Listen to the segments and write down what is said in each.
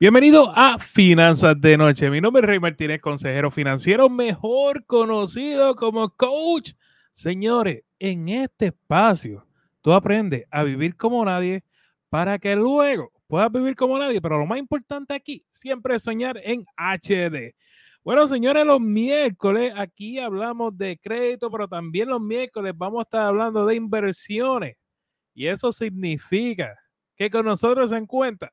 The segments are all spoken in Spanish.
Bienvenido a Finanzas de Noche. Mi nombre es Rey Martínez, consejero financiero, mejor conocido como coach. Señores, en este espacio tú aprendes a vivir como nadie para que luego puedas vivir como nadie. Pero lo más importante aquí, siempre es soñar en HD. Bueno, señores, los miércoles aquí hablamos de crédito, pero también los miércoles vamos a estar hablando de inversiones. Y eso significa que con nosotros se encuentra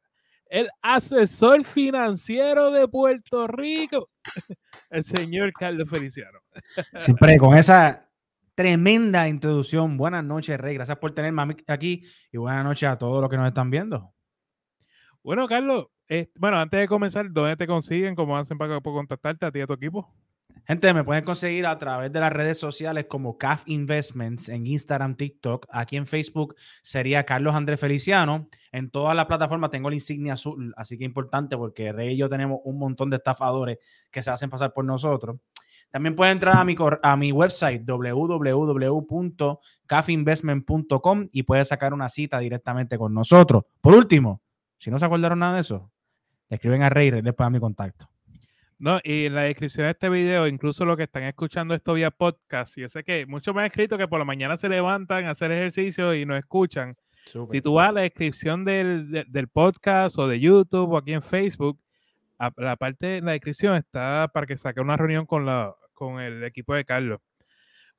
el asesor financiero de Puerto Rico, el señor Carlos Feliciano. Siempre con esa tremenda introducción. Buenas noches, Rey. Gracias por tenerme aquí y buenas noches a todos los que nos están viendo. Bueno, Carlos, eh, bueno, antes de comenzar, ¿dónde te consiguen? ¿Cómo hacen para, para contactarte a ti y a tu equipo? Gente, me pueden conseguir a través de las redes sociales como CAF Investments en Instagram, TikTok. Aquí en Facebook sería Carlos Andrés Feliciano. En todas las plataformas tengo la insignia azul, así que importante porque Rey y yo tenemos un montón de estafadores que se hacen pasar por nosotros. También pueden entrar a mi, a mi website www.cafinvestment.com y pueden sacar una cita directamente con nosotros. Por último, si no se acordaron nada de eso, escriben a Rey y les mi contacto. No, y en la descripción de este video, incluso los que están escuchando esto vía podcast, yo sé que muchos me han escrito que por la mañana se levantan a hacer ejercicio y no escuchan. Si tú vas a la descripción del, podcast o de YouTube o aquí en Facebook, la parte de la descripción está para que saque una reunión con, la, con el equipo de Carlos.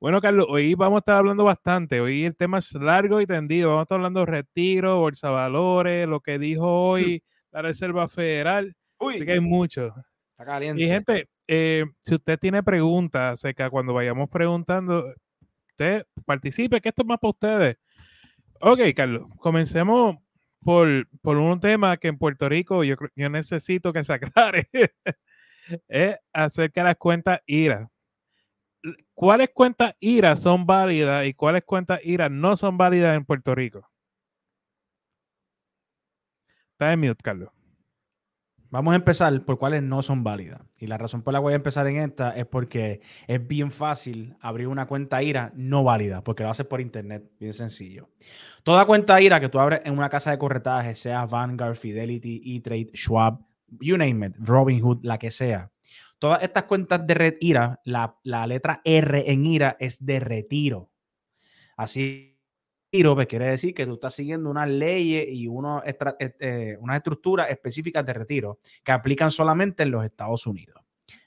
Bueno, Carlos, hoy vamos a estar hablando bastante. Hoy el tema es largo y tendido. Vamos a estar hablando de retiro, bolsa valores, lo que dijo hoy la Reserva Federal. Uy. Así que hay mucho. Está caliente. Y gente, eh, si usted tiene preguntas acerca cuando vayamos preguntando, usted participe, que esto es más para ustedes. Ok, Carlos, comencemos por, por un tema que en Puerto Rico yo, yo necesito que se aclare. es acerca de las cuentas IRA. ¿Cuáles cuentas IRA son válidas y cuáles cuentas IRA no son válidas en Puerto Rico? Está en mute, Carlos. Vamos a empezar por cuáles no son válidas. Y la razón por la que voy a empezar en esta es porque es bien fácil abrir una cuenta IRA no válida, porque lo haces por internet, bien sencillo. Toda cuenta IRA que tú abres en una casa de corretaje, sea Vanguard, Fidelity, E-Trade, Schwab, you name it, Robinhood, la que sea. Todas estas cuentas de red IRA, la, la letra R en IRA es de retiro. Así retiro, pues quiere decir que tú estás siguiendo unas leyes y eh, unas estructuras específicas de retiro que aplican solamente en los Estados Unidos.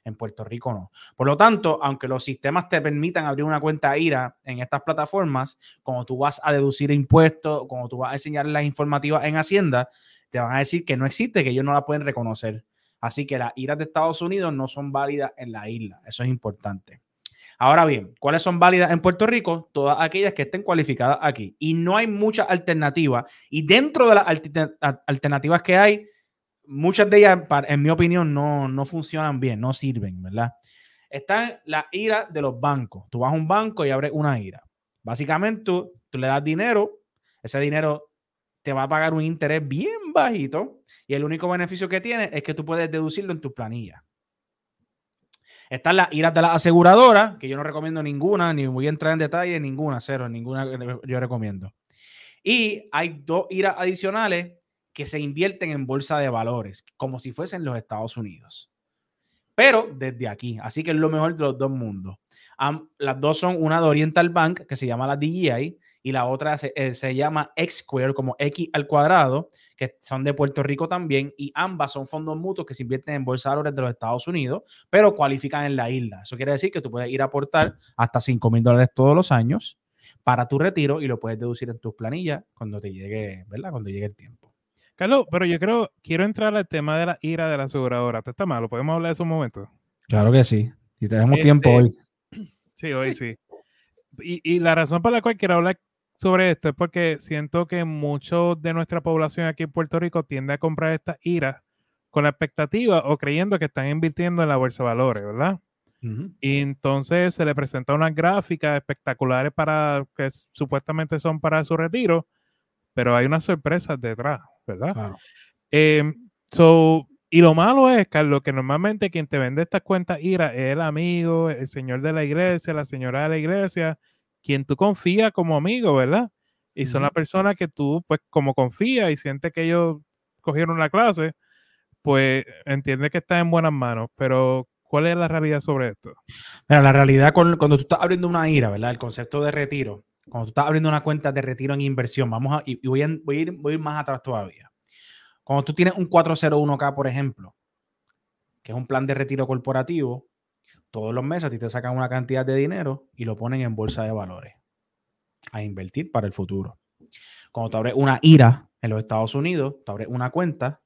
En Puerto Rico no. Por lo tanto, aunque los sistemas te permitan abrir una cuenta IRA en estas plataformas, como tú vas a deducir impuestos, como tú vas a enseñar las informativas en Hacienda, te van a decir que no existe, que ellos no la pueden reconocer. Así que las IRAs de Estados Unidos no son válidas en la isla. Eso es importante. Ahora bien, ¿cuáles son válidas en Puerto Rico? Todas aquellas que estén cualificadas aquí. Y no hay muchas alternativas. Y dentro de las alternativas que hay, muchas de ellas, en mi opinión, no, no funcionan bien, no sirven, ¿verdad? Están las IRA de los bancos. Tú vas a un banco y abres una IRA. Básicamente, tú, tú le das dinero, ese dinero te va a pagar un interés bien bajito y el único beneficio que tiene es que tú puedes deducirlo en tu planilla. Están las iras de la aseguradora, que yo no recomiendo ninguna, ni voy a entrar en detalle, ninguna, cero, ninguna yo recomiendo. Y hay dos iras adicionales que se invierten en bolsa de valores, como si fuesen los Estados Unidos. Pero desde aquí, así que es lo mejor de los dos mundos. las dos son una de Oriental Bank, que se llama la DGI, y la otra se, eh, se llama X Square, como X al cuadrado, que son de Puerto Rico también, y ambas son fondos mutuos que se invierten en bolsa de de los Estados Unidos, pero cualifican en la isla. Eso quiere decir que tú puedes ir a aportar hasta 5 mil dólares todos los años para tu retiro y lo puedes deducir en tus planillas cuando te llegue, ¿verdad? Cuando llegue el tiempo. Carlos, pero yo creo, quiero entrar al tema de la ira de la aseguradora. ¿Te está malo? ¿Podemos hablar de esos momentos? Claro que sí. Y tenemos tiempo este, hoy. Sí, hoy sí. Y, y, la razón por la cual quiero hablar sobre esto es porque siento que mucho de nuestra población aquí en Puerto Rico tiende a comprar estas iras con la expectativa o creyendo que están invirtiendo en la bolsa de valores, ¿verdad? Y entonces se le presenta unas gráficas espectaculares para que supuestamente son para su retiro, pero hay unas sorpresas detrás, ¿verdad? Em, y lo malo es, Carlos, que normalmente quien te vende estas cuentas IRA es el amigo, el señor de la iglesia, la señora de la iglesia, quien tú confías como amigo, ¿verdad? Y son las personas que tú, pues, como confías y sientes que ellos cogieron la clase, pues entiende que está en buenas manos, pero ¿cuál es la realidad sobre esto? Mira, la realidad cuando tú estás abriendo una IRA, ¿verdad? El concepto de retiro, cuando tú estás abriendo una cuenta de retiro en inversión, vamos a, y voy a, voy a, ir, voy a ir más atrás todavía. Cuando tú tienes un 401k, por ejemplo, que es un plan de retiro corporativo, todos los meses a ti te sacan una cantidad de dinero y lo ponen en bolsa de valores a invertir para el futuro. Cuando tú abres una IRA en los Estados Unidos, tú abres una cuenta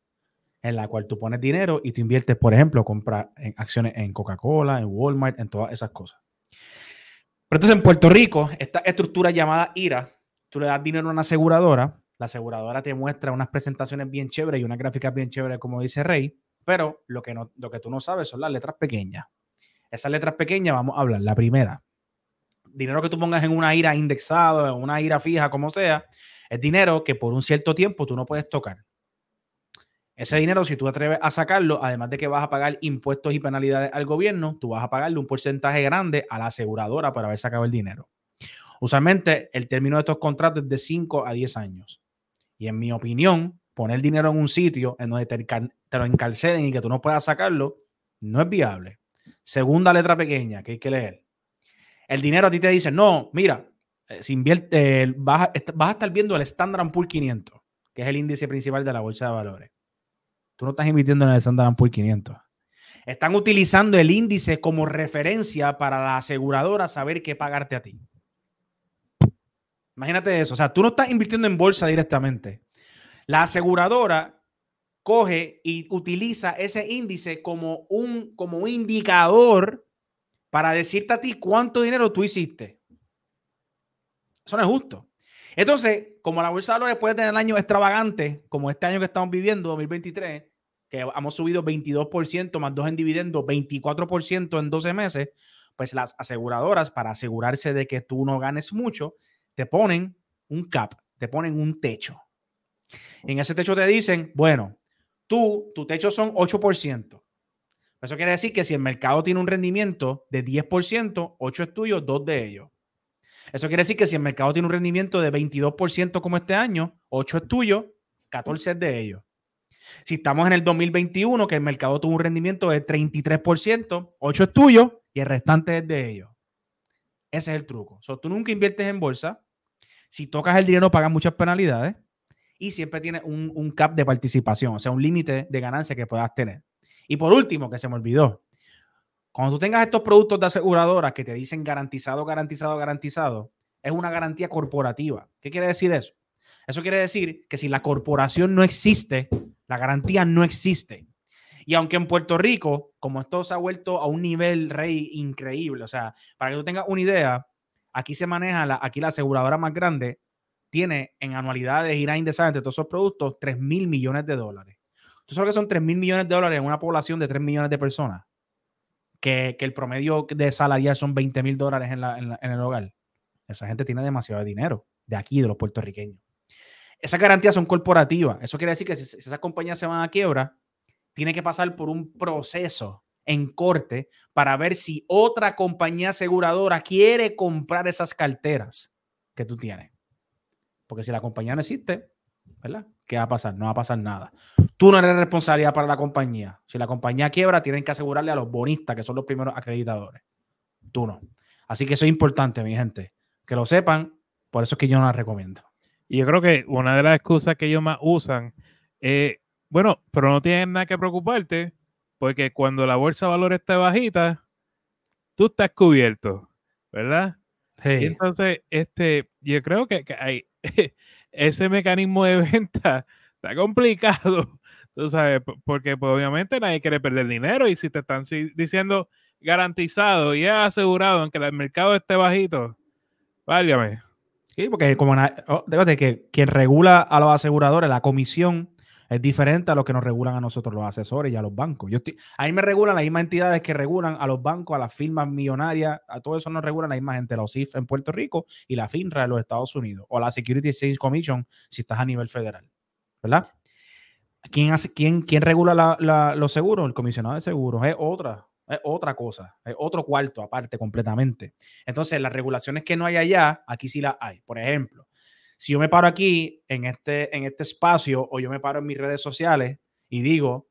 en la cual tú pones dinero y tú inviertes, por ejemplo, compra en acciones en Coca-Cola, en Walmart, en todas esas cosas. Pero entonces en Puerto Rico, esta estructura llamada IRA, tú le das dinero a una aseguradora, la aseguradora te muestra unas presentaciones bien chéveres y una gráfica bien chévere, como dice Rey, pero lo que, no, lo que tú no sabes son las letras pequeñas. Esas letras pequeñas vamos a hablar. La primera, dinero que tú pongas en una IRA indexado, en una IRA fija, como sea, es dinero que por un cierto tiempo tú no puedes tocar. Ese dinero, si tú atreves a sacarlo, además de que vas a pagar impuestos y penalidades al gobierno, tú vas a pagarle un porcentaje grande a la aseguradora para haber sacado el dinero. Usualmente, el término de estos contratos es de 5 a 10 años. Y en mi opinión, poner dinero en un sitio en donde te, lo encarcelen y que tú no puedas sacarlo, no es viable. Segunda letra pequeña que hay que leer. El dinero a ti te dice, no, mira, eh, si invierte, vas, vas a estar viendo el Standard Poor's 500, que es el índice principal de la bolsa de valores. Tú no estás invirtiendo en el Standard Poor's 500. Están utilizando el índice como referencia para la aseguradora saber qué pagarte a ti. Imagínate eso. O sea, tú no estás invirtiendo en bolsa directamente. La aseguradora coge y utiliza ese índice como un, como un indicador para decirte a ti cuánto dinero tú hiciste. Eso no es justo. Entonces, como la bolsa de valores puede tener años extravagantes, como este año que estamos viviendo, 2023, que hemos subido 22% más dos en dividendos, 24% en 12 meses, pues las aseguradoras, para asegurarse de que tú no ganes mucho, te ponen un cap, te ponen un techo. En ese techo te dicen, bueno, tú, tu techo son 8%. Eso quiere decir que si el mercado tiene un rendimiento de 10%, 8 es tuyo, 2 de ellos. Eso quiere decir que si el mercado tiene un rendimiento de 22% como este año, 8 es tuyo, 14 es de ellos. Si estamos en el 2021, que el mercado tuvo un rendimiento de 33%, 8 es tuyo y el restante es de ellos. Ese es el truco. So, tú nunca inviertes en bolsa. Si tocas el dinero, pagas muchas penalidades y siempre tienes un, un cap de participación, o sea, un límite de ganancia que puedas tener. Y por último, que se me olvidó, cuando tú tengas estos productos de aseguradoras que te dicen garantizado, garantizado, garantizado, es una garantía corporativa. ¿Qué quiere decir eso? Eso quiere decir que si la corporación no existe, la garantía no existe. Y aunque en Puerto Rico, como esto se ha vuelto a un nivel rey increíble, o sea, para que tú tengas una idea, aquí se maneja, la, aquí la aseguradora más grande tiene en anualidades y indexada entre todos esos productos 3 mil millones de dólares. ¿Tú sabes que son 3 mil millones de dólares en una población de 3 millones de personas? Que, el promedio de salarial son 20 mil dólares en, el hogar. Esa gente tiene demasiado dinero de aquí, de los puertorriqueños. Esas garantías son corporativas. Eso quiere decir que si, esas compañías se van a quiebra, tiene que pasar por un proceso en corte para ver si otra compañía aseguradora quiere comprar esas carteras que tú tienes. Porque si la compañía no existe, ¿verdad? ¿Qué va a pasar? No va a pasar nada. Tú no eres responsabilidad para la compañía. Si la compañía quiebra, tienen que asegurarle a los bonistas, que son los primeros acreditadores. Tú no. Así que eso es importante, mi gente. Que lo sepan. Por eso es que yo no la recomiendo. Y yo creo que una de las excusas que ellos más usan es, bueno, pero no tienes nada que preocuparte, porque cuando la bolsa de valores esté bajita, tú estás cubierto, ¿verdad? Y entonces, este, yo creo que, hay, ese mecanismo de venta está complicado, tú sabes, porque pues, obviamente nadie quiere perder dinero y si te están diciendo garantizado y asegurado, aunque el mercado esté bajito, válgame. Sí, porque como oh, que quien regula a los aseguradores, la comisión es diferente a lo que nos regulan a nosotros los asesores y a los bancos. Ahí me regulan las mismas entidades que regulan a los bancos, a las firmas millonarias, a todo eso nos regulan la misma gente, la OSIF en Puerto Rico y la FINRA en los Estados Unidos, o la Security Exchange Commission si estás a nivel federal. ¿Verdad? ¿Quién, hace, quién, quién regula los seguros? El comisionado de seguros. Es otra, es otra cosa, es otro cuarto aparte completamente. Entonces, las regulaciones que no hay allá, aquí sí las hay. Por ejemplo, si yo me paro aquí en este, en este espacio o yo me paro en mis redes sociales y digo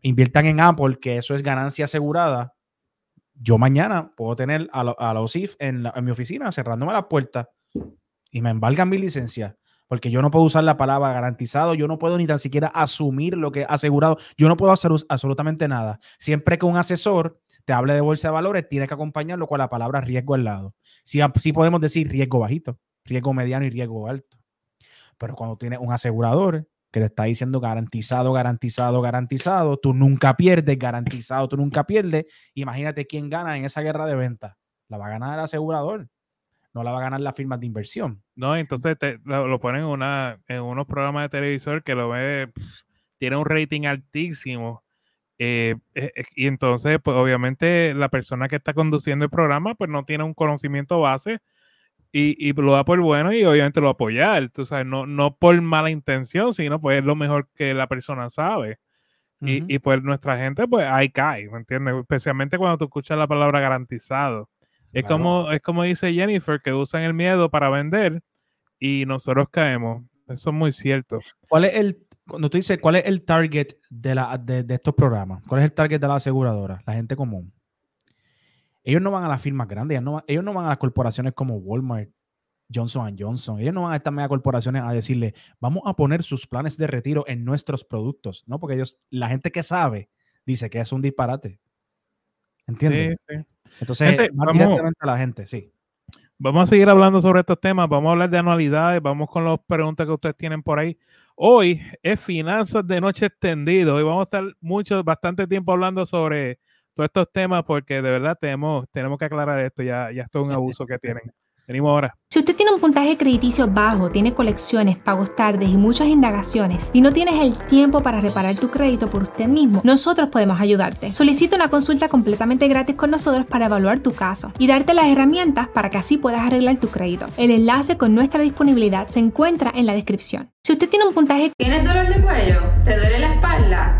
inviertan en Apple, que eso es ganancia asegurada, yo mañana puedo tener a, los IF en, mi oficina cerrándome las puertas y me embargan mi licencia. Porque yo no puedo usar la palabra garantizado, yo no puedo ni tan siquiera asumir lo que asegurado, yo no puedo hacer absolutamente nada. Siempre que un asesor te hable de bolsa de valores, tiene que acompañarlo con la palabra riesgo al lado. Sí, sí podemos decir riesgo bajito, riesgo mediano y riesgo alto. Pero cuando tienes un asegurador que te está diciendo garantizado, garantizado, garantizado, tú nunca pierdes, garantizado, tú nunca pierdes. Imagínate quién gana en esa guerra de ventas. La va a ganar el asegurador, no la va a ganar la firma de inversión. No, entonces lo, ponen en, una, en unos programas de televisor que lo ve, tiene un rating altísimo. Eh, eh, eh, y entonces, pues obviamente la persona que está conduciendo el programa, pues no tiene un conocimiento base y, lo da por bueno y obviamente lo apoyar, tú sabes, no, no por mala intención, sino pues es lo mejor que la persona sabe. y, y, pues nuestra gente, pues ahí cae, ¿me entiendes? Especialmente cuando tú escuchas la palabra garantizado. Es, como, es como dice Jennifer, que usan el miedo para vender y nosotros caemos. Eso es muy cierto. ¿Cuál es el, cuando tú dices, cuál es el target de, la, de, de estos programas? ¿Cuál es el target de la aseguradora? La gente común. Ellos no van a las firmas grandes, ellos no, van, a las corporaciones como Walmart, Johnson Johnson. Ellos no van a estas mega corporaciones a decirle, vamos a poner sus planes de retiro en nuestros productos, ¿no? Porque ellos, la gente que sabe, dice que es un disparate. ¿Entiendes? Sí, sí. Entonces, directamente a la gente, sí. Vamos a seguir hablando sobre estos temas. Vamos a hablar de anualidades. Vamos con las preguntas que ustedes tienen por ahí. Hoy es finanzas de noche extendido. Hoy vamos a estar mucho, bastante tiempo hablando sobre todos estos temas porque de verdad tenemos, tenemos que aclarar esto, ya, ya esto es un abuso que tienen. Venimos ahora. Si usted tiene un puntaje crediticio bajo, tiene colecciones, pagos tardes y muchas indagaciones y no tienes el tiempo para reparar tu crédito por usted mismo, nosotros podemos ayudarte. Solicita una consulta completamente gratis con nosotros para evaluar tu caso y darte las herramientas para que así puedas arreglar tu crédito. El enlace con nuestra disponibilidad se encuentra en la descripción. Si usted tiene un puntaje... ¿Tienes dolor de cuello? ¿Te duele la espalda?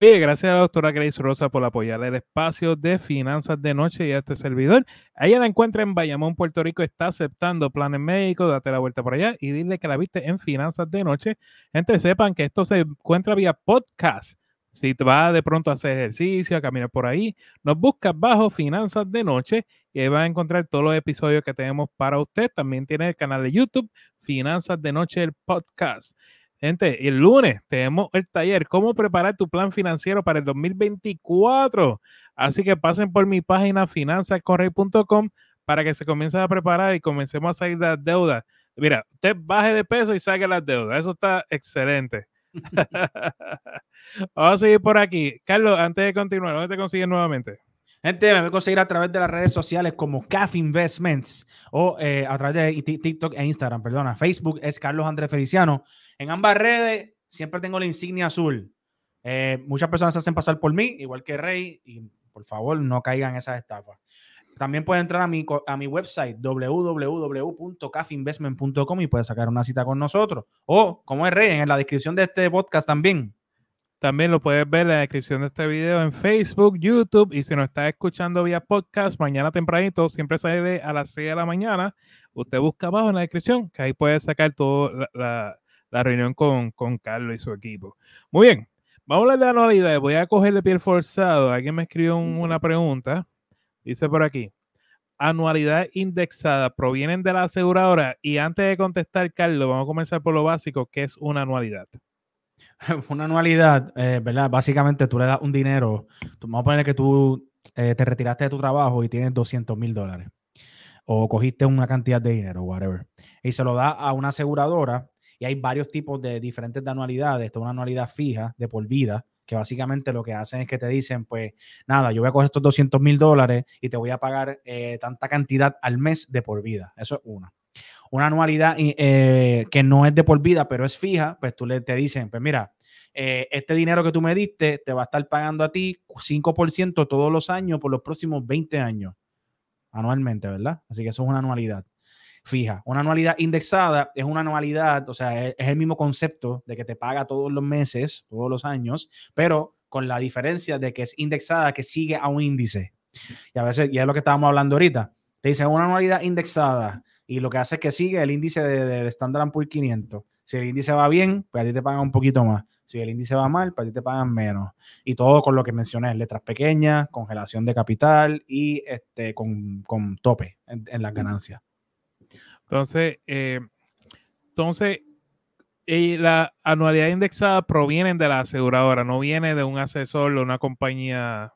Bien, gracias a la doctora Grace Rosa por apoyar el espacio de finanzas de noche y a este servidor. Ella la encuentra en Bayamón, Puerto Rico, está aceptando planes médicos, date la vuelta por allá y dile que la viste en finanzas de noche. Gente, sepan que esto se encuentra vía podcast. Si te vas de pronto a hacer ejercicio, a caminar por ahí, nos buscas bajo Finanzas de Noche y ahí vas a encontrar todos los episodios que tenemos para usted. También tiene el canal de YouTube, Finanzas de Noche, el podcast. Gente, el lunes tenemos el taller, cómo preparar tu plan financiero para el 2024. Así que pasen por mi página finanzascorrey.com para que se comiencen a preparar y comencemos a salir de las deudas. Mira, usted baje de peso y salga las deudas. Eso está excelente. Vamos a seguir por aquí. Carlos, antes de continuar, ¿dónde te consigues nuevamente? Gente, me voy a conseguir a través de las redes sociales como CAF Investments o eh, a través de TikTok e Instagram, perdona. Facebook es Carlos Andrés Feliciano. En ambas redes siempre tengo la insignia azul. Eh, muchas personas se hacen pasar por mí, igual que Rey, y por favor no caigan esas estafas. También pueden entrar a mi, a mi website www.cafinvestment.com y puedes sacar una cita con nosotros. O, como es Rey, en la descripción de este podcast también también lo puedes ver en la descripción de este video en Facebook, YouTube y si nos está escuchando vía podcast, mañana tempranito, siempre sale a las 6 de la mañana. Usted busca abajo en la descripción, que ahí puede sacar toda la, reunión con, Carlos y su equipo. Muy bien, vamos a hablar de anualidades. Voy a coger de piel forzado. Alguien me escribió una pregunta. Dice por aquí. Anualidad indexada provienen de la aseguradora. Y antes de contestar, Carlos, vamos a comenzar por lo básico, que es una anualidad. una anualidad, eh, ¿verdad? Básicamente tú le das un dinero, vamos a poner que tú eh, te retiraste de tu trabajo y tienes 200 mil dólares o cogiste una cantidad de dinero, whatever, y se lo da a una aseguradora y hay varios tipos de diferentes de anualidades, Esta una anualidad fija de por vida, que básicamente lo que hacen es que te dicen, pues nada, yo voy a coger estos 200 mil dólares y te voy a pagar eh, tanta cantidad al mes de por vida. Eso es una una anualidad eh, que no es de por vida, pero es fija, pues tú le te dicen, pues mira, eh, este dinero que tú me diste te va a estar pagando a ti 5% todos los años por los próximos 20 años, anualmente, ¿verdad? Así que eso es una anualidad. fija. Una anualidad indexada es una anualidad, o sea, es, es el mismo concepto de que te paga todos los meses, todos los años, pero con la diferencia de que es indexada, que sigue a un índice. Y a veces, y es lo que estábamos hablando ahorita, te dicen una anualidad indexada y lo que hace es que sigue el índice de, de, de Standard Poor's 500. Si el índice va bien, pues a ti te pagan un poquito más. Si el índice va mal, pues a ti te pagan menos. Y todo con lo que mencioné, letras pequeñas, congelación de capital y este, con, con tope en, en, las ganancias. Entonces, eh, entonces y la anualidad indexada proviene de la aseguradora, no viene de un asesor o una compañía.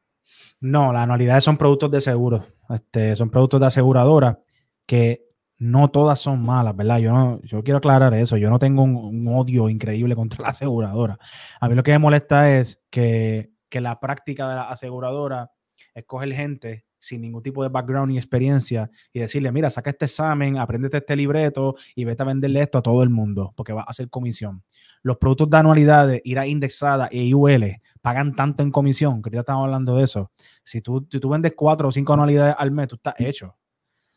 No, las anualidades son productos de seguro. Este, son productos de aseguradora que no todas son malas, ¿verdad? Yo, no, yo quiero aclarar eso. Yo no tengo un, un, odio increíble contra la aseguradora. A mí lo que me molesta es que, que la práctica de la aseguradora es coger gente sin ningún tipo de background ni experiencia y decirle, mira, saca este examen, apréndete este libreto y vete a venderle esto a todo el mundo porque va a hacer comisión. Los productos de anualidades, IRA indexada e IUL, pagan tanto en comisión, que ya estamos hablando de eso. Si tú, si tú vendes cuatro o cinco anualidades al mes, tú estás hecho.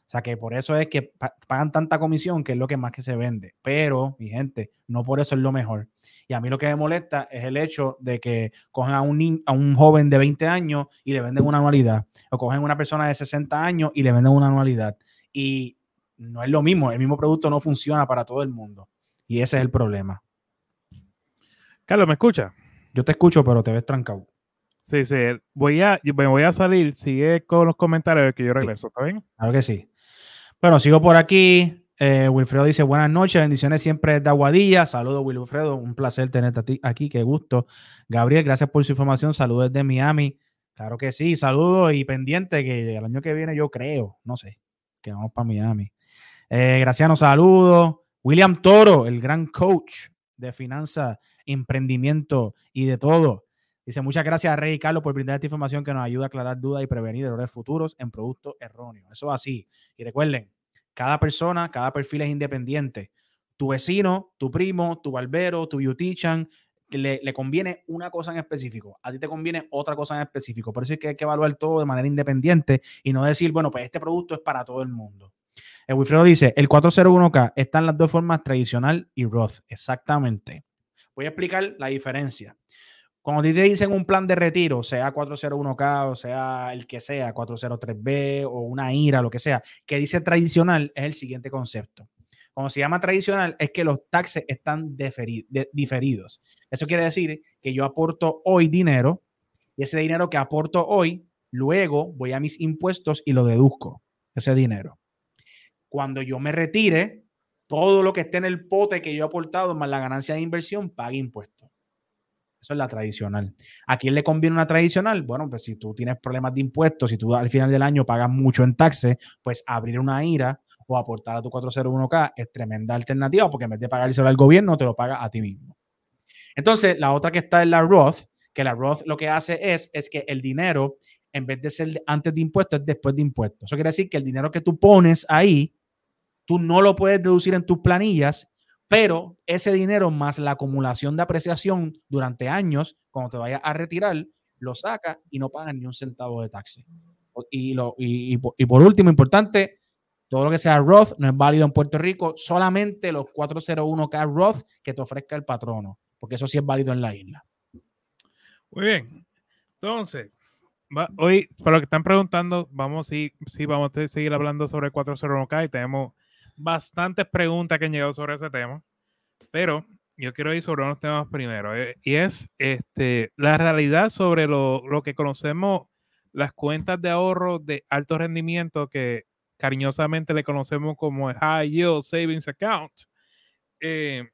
O sea que por eso es que pagan tanta comisión que es lo que más que se vende. Pero, mi gente, no por eso es lo mejor. Y a mí lo que me molesta es el hecho de que cogen a un, a un joven de 20 años y le venden una anualidad. O cogen a una persona de 60 años y le venden una anualidad. Y no es lo mismo. El mismo producto no funciona para todo el mundo. Y ese es el problema. Carlos, ¿me escucha? Yo te escucho, pero te ves trancado. Sí, sí. Voy a, me voy a salir. Sigue con los comentarios que yo regreso. ¿Está bien? Claro que sí. Bueno, sigo por aquí. Eh, Wilfredo dice buenas noches, bendiciones siempre de Aguadilla. Saludos, Wilfredo. Un placer tenerte aquí. Qué gusto. Gabriel, gracias por su información. Saludos desde Miami. Claro que sí. Saludos y pendiente que el año que viene yo creo, no sé, que vamos para Miami. Eh, Graciano, saludos. William Toro, el gran coach de finanzas, emprendimiento y de todo. Dice, muchas gracias a Rey Carlos por brindar esta información que nos ayuda a aclarar dudas y prevenir errores futuros en productos erróneos. Eso es así. Y recuerden, cada persona, cada perfil es independiente. Tu vecino, tu primo, tu barbero, tu beautician, le, le, conviene una cosa en específico. A ti te conviene otra cosa en específico. Por eso es que hay que evaluar todo de manera independiente y no decir, bueno, pues este producto es para todo el mundo. El Wilfredo dice, el 401k está en las dos formas, tradicional y Roth. Exactamente. Voy a explicar la diferencia. Cuando te dicen un plan de retiro, sea 401k o sea el que sea, 403b o una IRA, lo que sea, que dice tradicional, es el siguiente concepto. Cuando se llama tradicional, es que los taxes están diferidos. Eso quiere decir que yo aporto hoy dinero y ese dinero que aporto hoy, luego voy a mis impuestos y lo deduzco, ese dinero. Cuando yo me retire, todo lo que esté en el pote que yo he aportado más la ganancia de inversión paga impuestos. Eso es la tradicional. ¿A quién le conviene una tradicional? Bueno, pues si tú tienes problemas de impuestos, si tú al final del año pagas mucho en taxes, pues abrir una IRA o aportar a tu 401k es tremenda alternativa porque en vez de pagárselo al gobierno, te lo paga a ti mismo. Entonces, la otra que está en la Roth, que la Roth lo que hace es, es que el dinero, en vez de ser antes de impuestos, es después de impuestos. Eso quiere decir que el dinero que tú pones ahí, tú no lo puedes deducir en tus planillas, pero ese dinero más la acumulación de apreciación durante años, cuando te vayas a retirar, lo saca y no pagan ni un centavo de taxi. Y, lo, y, por último, importante, todo lo que sea Roth no es válido en Puerto Rico, solamente los 401k Roth que te ofrezca el patrono, porque eso sí es válido en la isla. Muy bien. Entonces, hoy, para lo que están preguntando, vamos, sí, sí, vamos a seguir hablando sobre el 401k y tenemos bastantes preguntas que han llegado sobre ese tema, pero yo quiero ir sobre unos temas primero, eh, y es este, la realidad sobre lo, lo, que conocemos, las cuentas de ahorro de alto rendimiento que cariñosamente le conocemos como High Yield Savings Account. Eh,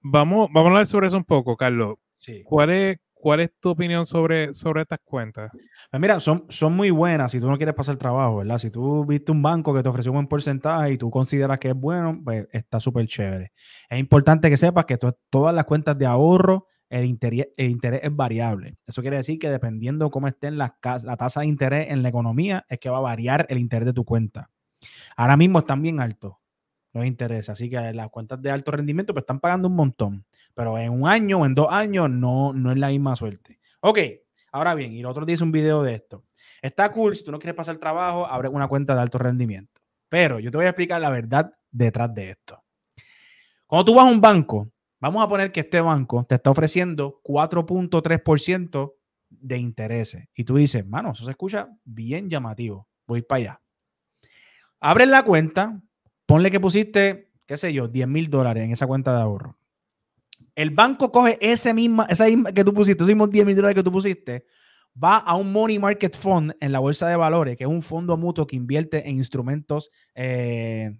vamos, vamos a hablar sobre eso un poco, Carlos. Sí. ¿Cuál es, ¿Cuál es tu opinión sobre, sobre estas cuentas? Pues mira, son, son muy buenas si tú no quieres pasar trabajo, ¿verdad? Si tú viste un banco que te ofreció un buen porcentaje y tú consideras que es bueno, pues está súper chévere. Es importante que sepas que to todas las cuentas de ahorro, el interés, el interés, es variable. Eso quiere decir que dependiendo cómo esté la, la tasa de interés en la economía, es que va a variar el interés de tu cuenta. Ahora mismo están bien altos los intereses, así que las cuentas de alto rendimiento pues están pagando un montón pero en un año o en dos años no, no es la misma suerte. Ok, ahora bien, y el otro día hice un video de esto. Está cool, si tú no quieres pasar trabajo, abre una cuenta de alto rendimiento. Pero yo te voy a explicar la verdad detrás de esto. Cuando tú vas a un banco, vamos a poner que este banco te está ofreciendo 4.3% de intereses. Y tú dices, mano, eso se escucha bien llamativo. Voy para allá. Abres la cuenta, ponle que pusiste, qué sé yo, 10 mil dólares en esa cuenta de ahorro. El banco coge ese misma, esa misma que tú pusiste, esos mismos 10 mil dólares que tú pusiste, va a un money market fund en la bolsa de valores, que es un fondo mutuo que invierte en instrumentos eh,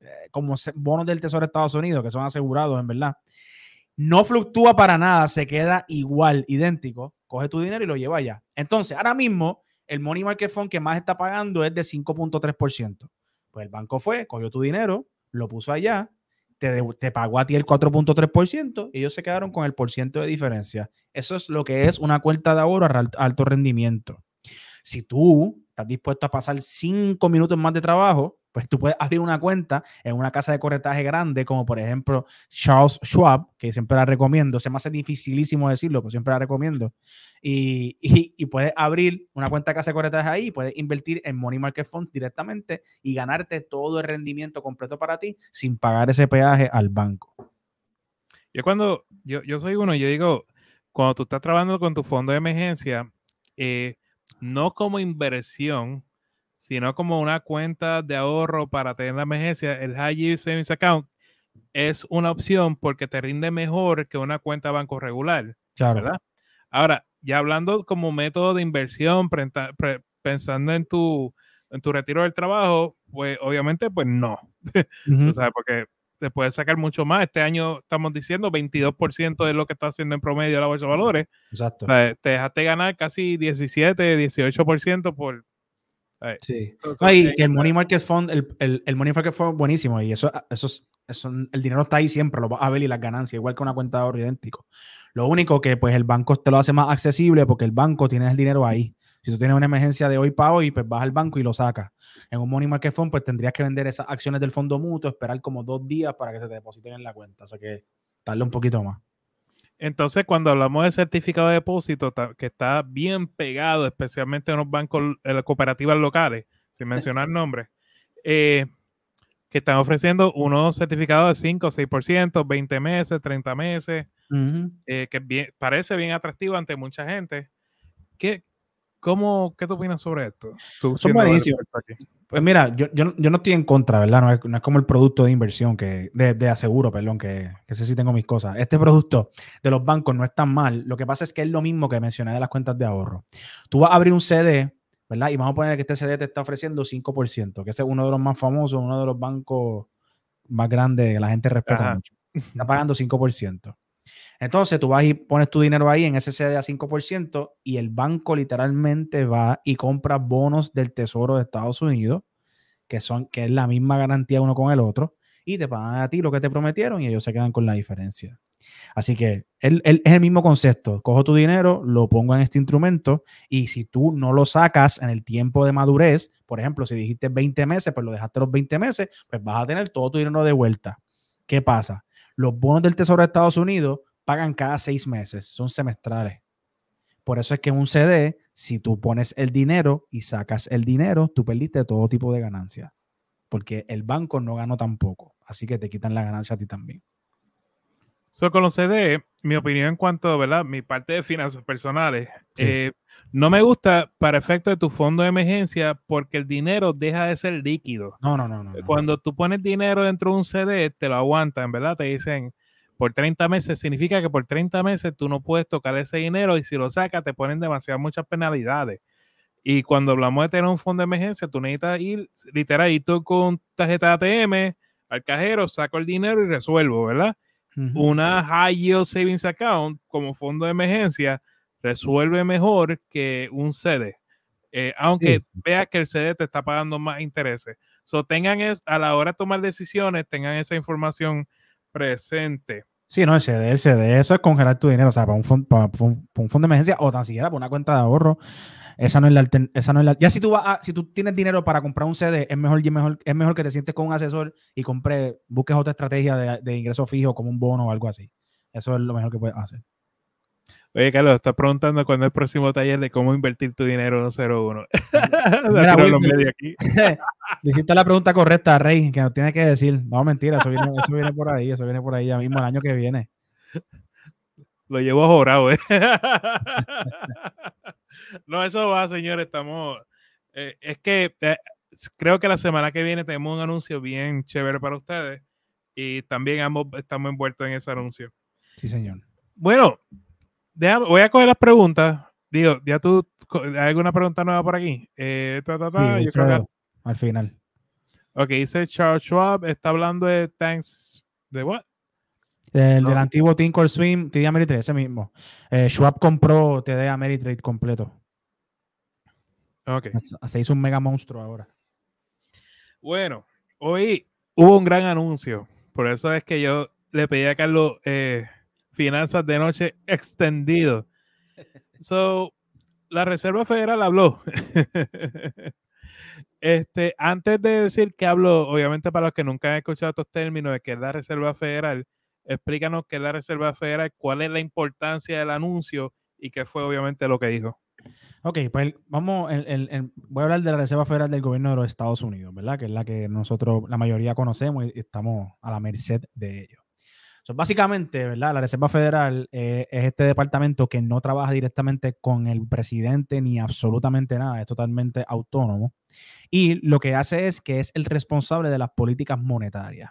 eh, como bonos del Tesoro de Estados Unidos, que son asegurados, en verdad. No fluctúa para nada, se queda igual, idéntico. Coge tu dinero y lo lleva allá. Entonces, ahora mismo, el money market fund que más está pagando es de 5.3%. Pues el banco fue, cogió tu dinero, lo puso allá, te, te pagó a ti el 4.3% y ellos se quedaron con el por ciento de diferencia. Eso es lo que es una cuenta de ahorro a alto rendimiento. Si tú estás dispuesto a pasar cinco minutos más de trabajo, pues tú puedes abrir una cuenta en una casa de corretaje grande, como por ejemplo Charles Schwab, que siempre la recomiendo. Se me hace dificilísimo decirlo, pero siempre la recomiendo. Y, y, puedes abrir una cuenta de casa de corretaje ahí, puedes invertir en Money Market Funds directamente y ganarte todo el rendimiento completo para ti sin pagar ese peaje al banco. Yo cuando, yo, yo soy uno, yo digo, cuando tú estás trabajando con tu fondo de emergencia, eh, no como inversión, sino como una cuenta de ahorro para tener la emergencia, el High Yield Savings Account es una opción porque te rinde mejor que una cuenta banco regular. ¿verdad? Ahora, ya hablando como método de inversión, pensando en tu, en tu retiro del trabajo, pues obviamente, pues no. sabes, porque te puedes sacar mucho más. Este año estamos diciendo 22% de lo que está haciendo en promedio la bolsa de valores. Exacto. te dejaste ganar casi 17, 18% por, Sí. que el Money Market Fund, el, el, Money Market Fund buenísimo y eso, eso, eso, el dinero está ahí siempre, lo vas a ver y las ganancias, igual que una cuenta de ahorro idéntico. Lo único que pues el banco te lo hace más accesible porque el banco tiene el dinero ahí. Si tú tienes una emergencia de hoy para hoy, pues vas al banco y lo sacas. En un Money Market Fund, pues tendrías que vender esas acciones del fondo mutuo, esperar como dos días para que se te depositen en la cuenta. O sea que darle un poquito más. Entonces, cuando hablamos de certificado de depósito, que está bien pegado, especialmente en los bancos, en las cooperativas locales, sin mencionar nombres, eh, que están ofreciendo unos certificados de 5 o 6%, 20 meses, 30 meses, eh, que parece bien atractivo ante mucha gente. ¿Qué, cómo, ¿Qué tú opinas sobre esto? Son buenísimos. Pues mira, yo, yo, yo, no estoy en contra, ¿verdad? No es, no es como el producto de inversión, que de, de aseguro, perdón, que, que sé si tengo mis cosas. Este producto de los bancos no es tan mal. Lo que pasa es que es lo mismo que mencioné de las cuentas de ahorro. Tú vas a abrir un CD, ¿verdad? Y vamos a poner que este CD te está ofreciendo 5%, que ese es uno de los más famosos, uno de los bancos más grandes que la gente respeta mucho. Está pagando 5%. Entonces tú vas y pones tu dinero ahí en ese CD a 5% y el banco literalmente va y compra bonos del Tesoro de Estados Unidos, que, son, que es la misma garantía uno con el otro, y te pagan a ti lo que te prometieron y ellos se quedan con la diferencia. Así que es el mismo concepto. Cojo tu dinero, lo pongo en este instrumento y si tú no lo sacas en el tiempo de madurez, por ejemplo, si dijiste 20 meses, pues lo dejaste los 20 meses, pues vas a tener todo tu dinero de vuelta. ¿Qué pasa? Los bonos del Tesoro de Estados Unidos pagan cada seis meses, son semestrales. Por eso es que en un CD, si tú pones el dinero y sacas el dinero, tú perdiste todo tipo de ganancia. Porque el banco no ganó tampoco. Así que te quitan la ganancia a ti también. So, con los CD, mi opinión en cuanto, ¿verdad? Mi parte de finanzas personales, eh, no me gusta para efecto de tu fondo de emergencia porque el dinero deja de ser líquido. No, no, no, no. Cuando tú pones dinero dentro de un CD, te lo aguantan, ¿verdad? Te dicen, por 30 meses significa que por 30 meses tú no puedes tocar ese dinero y si lo sacas te ponen demasiadas muchas penalidades. Y cuando hablamos de tener un fondo de emergencia, tú necesitas ir, literal, ir tú con tarjeta ATM al cajero, saco el dinero y resuelvo, ¿verdad? Una High Yield Savings Account como fondo de emergencia resuelve mejor que un CD. Eh, aunque veas que el CD te está pagando más intereses. So, tengan es, a la hora de tomar decisiones, tengan esa información presente. Sí, no, el CD, el CD, eso es congelar tu dinero, o sea, para un, fondo, para, un, fondo de emergencia o tan siquiera para una cuenta de ahorro. Esa no es la, esa no es la ya si tú vas si tú tienes dinero para comprar un CD, es mejor, mejor, es mejor que te sientes con un asesor y compre, busques otra estrategia de ingreso fijo como un bono o algo así. Eso es lo mejor que puedes hacer. Oye, Carlos, estás preguntando cuándo es el próximo taller de cómo invertir tu dinero en 01. Mira, Wilmer, hiciste la pregunta correcta, Rey, que nos tiene que decir. No, mentira, eso viene, eso viene por ahí, eso viene por ahí ya mismo el año que viene. Lo llevo jorado, ¿eh? no, eso va, señores. Estamos. Eh, es que eh, creo que la semana que viene tenemos un anuncio bien chévere para ustedes y también ambos estamos envueltos en ese anuncio. Sí, señor. Bueno, voy a coger las preguntas. Digo, ya tú, ¿hay alguna pregunta nueva por aquí? Eh, al final. Ok, dice Charles Schwab, está hablando de thanks, ¿de what? El del antiguo Tinker Swim, TD Ameritrade, ese mismo. Eh, Schwab compró TD Ameritrade completo. Ok. Se hizo un mega monstruo ahora. Bueno, hoy hubo un gran anuncio. Por eso es que yo le pedí a Carlos eh, finanzas de noche extendido. So, la Reserva Federal habló. este, antes de decir que habló, obviamente para los que nunca han escuchado estos términos de que es la Reserva Federal, explícanos qué es la Reserva Federal, cuál es la importancia del anuncio y qué fue obviamente lo que dijo. Ok, pues vamos, voy a hablar de la Reserva Federal del Gobierno de los Estados Unidos, ¿verdad? Que es la que nosotros, la mayoría conocemos y estamos a la merced de ellos. Básicamente, ¿verdad? La Reserva Federal eh, es este departamento que no trabaja directamente con el presidente ni absolutamente nada, es totalmente autónomo. Y lo que hace es que es el responsable de las políticas monetarias.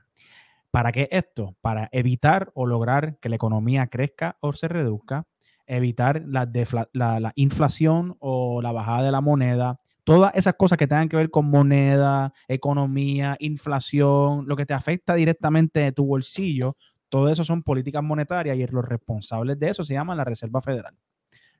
¿Para qué esto? Para evitar o lograr que la economía crezca o se reduzca, evitar la, la, inflación o la bajada de la moneda, todas esas cosas que tengan que ver con moneda, economía, inflación, lo que te afecta directamente de tu bolsillo, todo eso son políticas monetarias y los responsables de eso se llama la Reserva Federal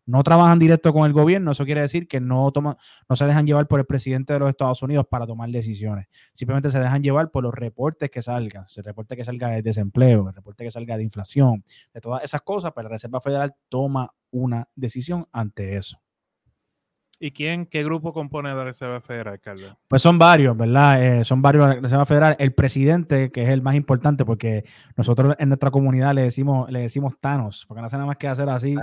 no trabajan directo con el gobierno, eso quiere decir que no, no se dejan llevar por el presidente de los Estados Unidos para tomar decisiones. Simplemente se dejan llevar por los reportes que salgan, el reporte que salga de desempleo, el reporte que salga de inflación, de todas esas cosas, pero pues la Reserva Federal toma una decisión ante eso. ¿Y quién, qué grupo compone la Reserva Federal, Carlos? Pues son varios, ¿verdad? Eh, son varios la Reserva Federal. El presidente, que es el más importante, porque nosotros en nuestra comunidad le decimos, le decimos Thanos, porque no hace nada más que hacer así.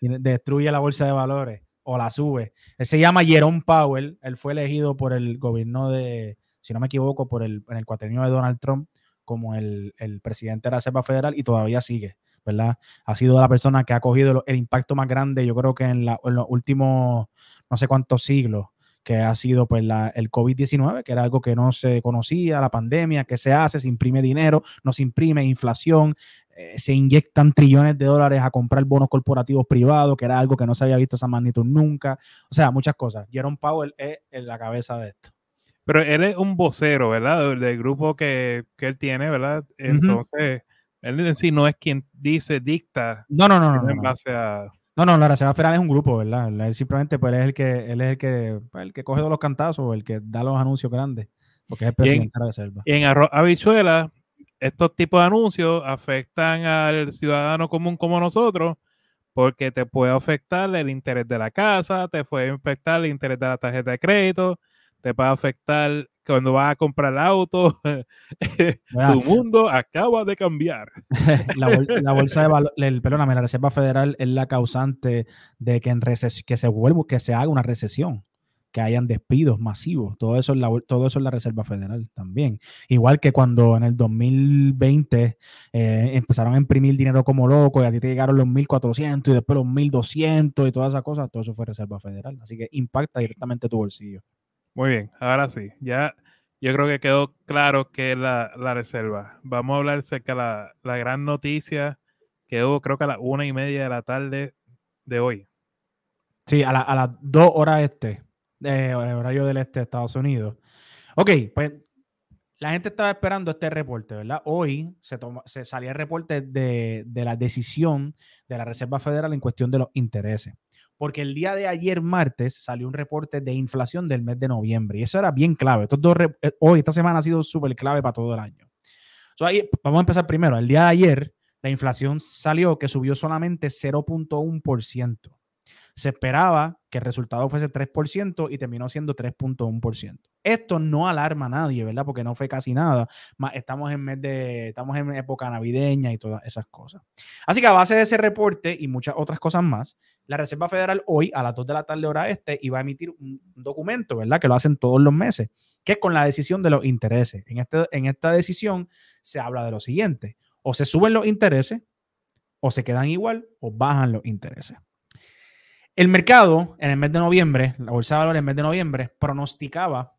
Y destruye la bolsa de valores o la sube. Él se llama Jerome Powell. Él fue elegido por el gobierno de, si no me equivoco, por el, en el cuatrenio de Donald Trump como el, el presidente de la Reserva Federal y todavía sigue. ¿verdad? Ha sido la persona que ha cogido el impacto más grande, yo creo que en, los últimos no sé cuántos siglos, que ha sido pues el COVID-19, que era algo que no se conocía, la pandemia, que se hace, se imprime dinero, no se imprime inflación, eh, se inyectan trillones de dólares a comprar bonos corporativos privados, que era algo que no se había visto esa magnitud nunca. O sea, muchas cosas. Jerome Powell es en la cabeza de esto. Pero él es un vocero, ¿verdad? Del, grupo que, él tiene, ¿verdad? Entonces, él en sí no es quien dice, dicta. No, no, no, no. En base a. No, no, la Reserva Federal es un grupo, ¿verdad? Él simplemente pues, es el que, él es el que, pues, el que coge todos los cantazos, el que da los anuncios grandes, porque es el presidente de la Reserva. Y en Arroz Habichuela, estos tipos de anuncios afectan al ciudadano común como nosotros, porque te puede afectar el interés de la casa, te puede afectar el interés de la tarjeta de crédito, te puede afectar cuando vas a comprar el auto, tu mundo acaba de cambiar. la, bolsa de valor, perdóname, la Reserva Federal es la causante de que, en que se vuelva, que se haga una recesión, que hayan despidos masivos. Todo eso, es la, todo eso es la Reserva Federal también. Igual que cuando en el 2020 eh, empezaron a imprimir dinero como loco y a ti te llegaron los 1.400 y después los 1.200 y todas esas cosas, todo eso fue Reserva Federal. Así que impacta directamente tu bolsillo. Muy bien, ahora sí, ya yo creo que quedó claro que es la, reserva. Vamos a hablar acerca de la, la, gran noticia que hubo, creo que a las una y media de la tarde de hoy. Sí, a, las dos horas este, de horario del este de Estados Unidos. Ok, pues la gente estaba esperando este reporte, ¿verdad? Hoy se, toma, se salía el reporte de, de la decisión de la Reserva Federal en cuestión de los intereses porque el día de ayer martes salió un reporte de inflación del mes de noviembre y eso era bien clave. Estos dos eh, hoy, esta semana ha sido súper clave para todo el año. ahí, vamos a empezar primero. El día de ayer la inflación salió que subió solamente 0.1%. Se esperaba que el resultado fuese 3% y terminó siendo 3.1%. Esto no alarma a nadie, ¿verdad? Porque no fue casi nada. Estamos en mes de, estamos en época navideña y todas esas cosas. Así que a base de ese reporte y muchas otras cosas más, la Reserva Federal hoy a las 2 de la tarde hora este iba a emitir un documento, ¿verdad? Que lo hacen todos los meses, que es con la decisión de los intereses. En, este, en esta decisión se habla de lo siguiente, o se suben los intereses, o se quedan igual, o bajan los intereses. El mercado en el mes de noviembre, la bolsa de valores en el mes de noviembre, pronosticaba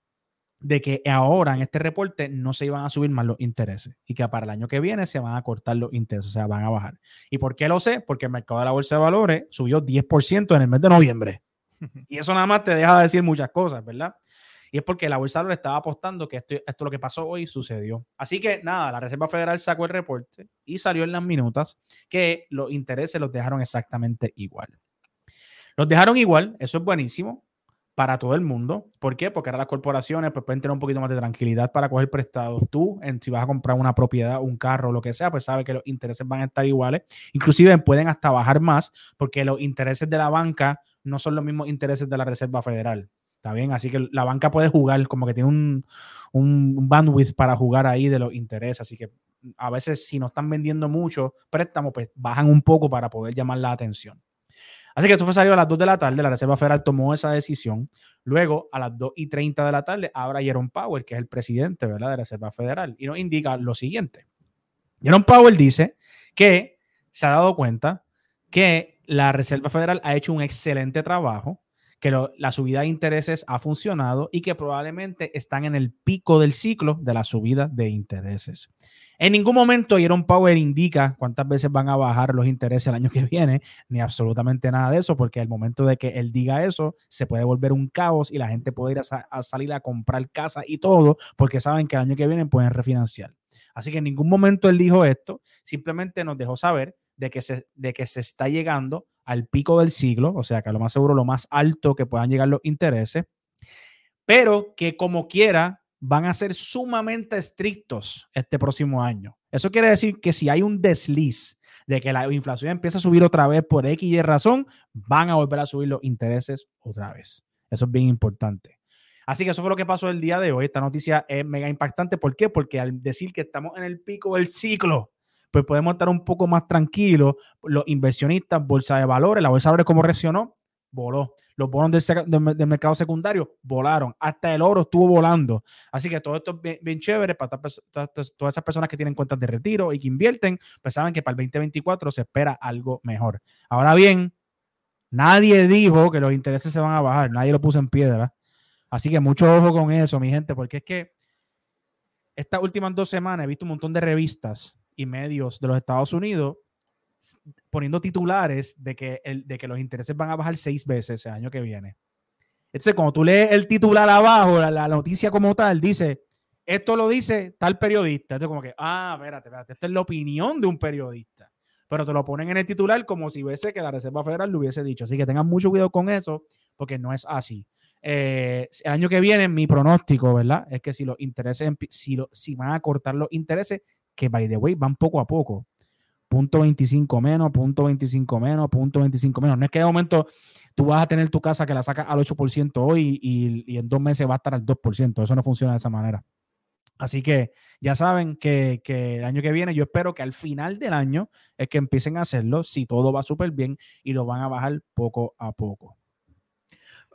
de que ahora en este reporte no se iban a subir más los intereses y que para el año que viene se van a cortar los intereses, o sea, van a bajar. ¿Y por qué lo sé? Porque el mercado de la bolsa de valores subió 10% en el mes de noviembre. Y eso nada más te deja de decir muchas cosas, ¿verdad? Y es porque la bolsa de valores estaba apostando que esto, esto lo que pasó hoy sucedió. Así que nada, la Reserva Federal sacó el reporte y salió en las minutas que los intereses los dejaron exactamente igual. Los dejaron igual, eso es buenísimo para todo el mundo. ¿Por qué? Porque ahora las corporaciones pues, pueden tener un poquito más de tranquilidad para coger prestados. Tú, en, si vas a comprar una propiedad, un carro, lo que sea, pues sabes que los intereses van a estar iguales. Inclusive pueden hasta bajar más porque los intereses de la banca no son los mismos intereses de la Reserva Federal. ¿Está bien? Así que la banca puede jugar, como que tiene un, un bandwidth para jugar ahí de los intereses. Así que a veces si no están vendiendo mucho préstamos, pues bajan un poco para poder llamar la atención. Así que esto fue salido a las 2 de la tarde, la Reserva Federal tomó esa decisión. Luego, a las 2 y 30 de la tarde, habla Jerome Powell, que es el presidente ¿verdad? de la Reserva Federal, y nos indica lo siguiente. Jerome Powell dice que se ha dado cuenta que la Reserva Federal ha hecho un excelente trabajo, que la subida de intereses ha funcionado y que probablemente están en el pico del ciclo de la subida de intereses. En ningún momento Jerome Powell indica cuántas veces van a bajar los intereses el año que viene, ni absolutamente nada de eso, porque al momento de que él diga eso, se puede volver un caos y la gente puede ir a, salir a comprar casa y todo, porque saben que el año que viene pueden refinanciar. Así que en ningún momento él dijo esto, simplemente nos dejó saber de que se, de que se está llegando al pico del siglo, o sea que a lo más seguro lo más alto que puedan llegar los intereses, pero que como quiera van a ser sumamente estrictos este próximo año. Eso quiere decir que si hay un desliz de que la inflación empieza a subir otra vez por X y razón, van a volver a subir los intereses otra vez. Eso es bien importante. Así que eso fue lo que pasó el día de hoy. Esta noticia es mega impactante. ¿Por qué? Porque al decir que estamos en el pico del ciclo, pues podemos estar un poco más tranquilos. Los inversionistas, bolsa de valores, la bolsa de valores, ¿cómo reaccionó? Voló los bonos del, mercado secundario volaron, hasta el oro estuvo volando. Así que todo esto es bien, chévere para todas, esas personas que tienen cuentas de retiro y que invierten, pues saben que para el 2024 se espera algo mejor. Ahora bien, nadie dijo que los intereses se van a bajar, nadie lo puso en piedra. Así que mucho ojo con eso, mi gente, porque es que estas últimas dos semanas he visto un montón de revistas y medios de los Estados Unidos poniendo titulares de que, el, de que los intereses van a bajar seis veces el año que viene. Entonces, cuando tú lees el titular abajo, la, noticia como tal, dice, esto lo dice tal periodista. Entonces, como que, ah, espérate, espérate, esta es la opinión de un periodista. Pero te lo ponen en el titular como si hubiese que la Reserva Federal lo hubiese dicho. Así que tengan mucho cuidado con eso, porque no es así. Eh, el año que viene, mi pronóstico, ¿verdad? Es que si los intereses, si, lo, si van a cortar los intereses, que by the way, van poco a poco punto 25 menos, punto 25 menos, punto 25 menos. No es que de momento tú vas a tener tu casa que la sacas al 8% hoy y, en dos meses va a estar al 2%. Eso no funciona de esa manera. Así que ya saben que, el año que viene yo espero que al final del año es que empiecen a hacerlo, si todo va súper bien y lo van a bajar poco a poco.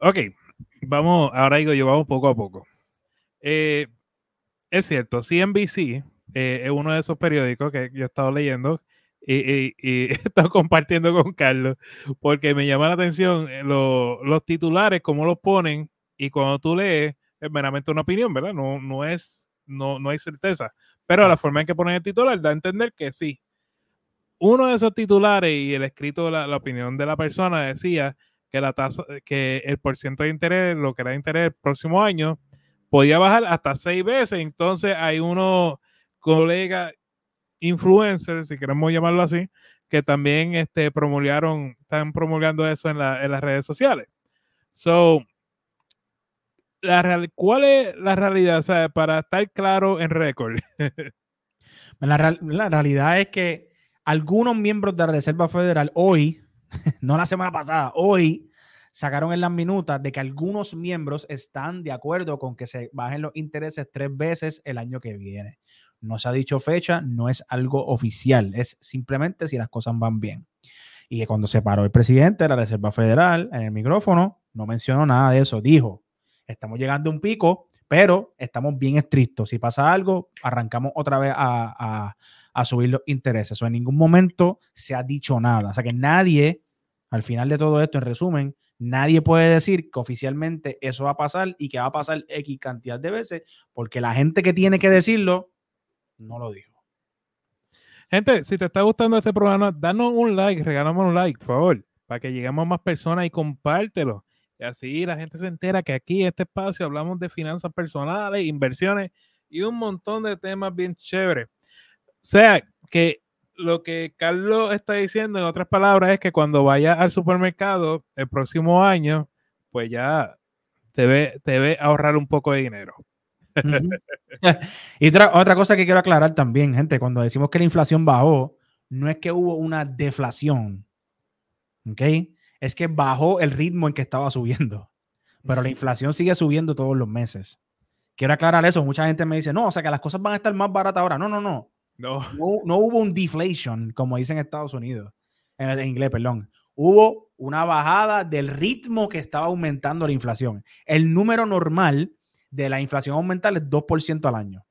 Ok, vamos, ahora digo yo, vamos poco a poco. Eh, es cierto, CNBC eh, es uno de esos periódicos que yo he estado leyendo y, he estado compartiendo con Carlos, porque me llama la atención eh, los titulares, cómo los ponen, y cuando tú lees, es meramente una opinión, ¿verdad? No, no es, no, no hay certeza. Pero la forma en que ponen el titular da a entender que sí. Uno de esos titulares y el escrito, la, la opinión de la persona decía que la tasa, que el porcentaje de interés, lo que era interés el próximo año, podía bajar hasta seis veces. Entonces hay unos colegas influencers, si queremos llamarlo así, que también este, promulgaron, están promulgando eso en, las redes sociales. So, la ¿cuál es la realidad? Para estar claro en récord. la, la realidad es que algunos miembros de la Reserva Federal hoy, no la semana pasada, hoy sacaron en las minutas de que algunos miembros están de acuerdo con que se bajen los intereses tres veces el año que viene. No se ha dicho fecha, no es algo oficial, es simplemente si las cosas van bien. Y cuando se paró el presidente de la Reserva Federal en el micrófono, no mencionó nada de eso. Dijo, estamos llegando a un pico, pero estamos bien estrictos. Si pasa algo, arrancamos otra vez a, subir los intereses. O en ningún momento se ha dicho nada. O sea que nadie, al final de todo esto, en resumen, nadie puede decir que oficialmente eso va a pasar y que va a pasar X cantidad de veces, porque la gente que tiene que decirlo no lo dijo. Gente, si te está gustando este programa, danos un like, regálame un like, por favor, para que lleguemos a más personas y compártelo. Y así la gente se entera que aquí en este espacio hablamos de finanzas personales, inversiones y un montón de temas bien chéveres. O sea, que lo que Carlos está diciendo, en otras palabras, es que cuando vaya al supermercado el próximo año, pues ya te ve, te ve ahorrar un poco de dinero. y otra, otra cosa que quiero aclarar también, gente, cuando decimos que la inflación bajó, no es que hubo una deflación, ¿ok? Es que bajó el ritmo en que estaba subiendo, pero la inflación sigue subiendo todos los meses. Quiero aclarar eso, mucha gente me dice, no, o sea que las cosas van a estar más baratas ahora. No, no, no. No, no, hubo un deflation, como dicen en Estados Unidos, en, inglés, perdón. Hubo una bajada del ritmo que estaba aumentando la inflación. El número normal de la inflación aumental es 2% al año.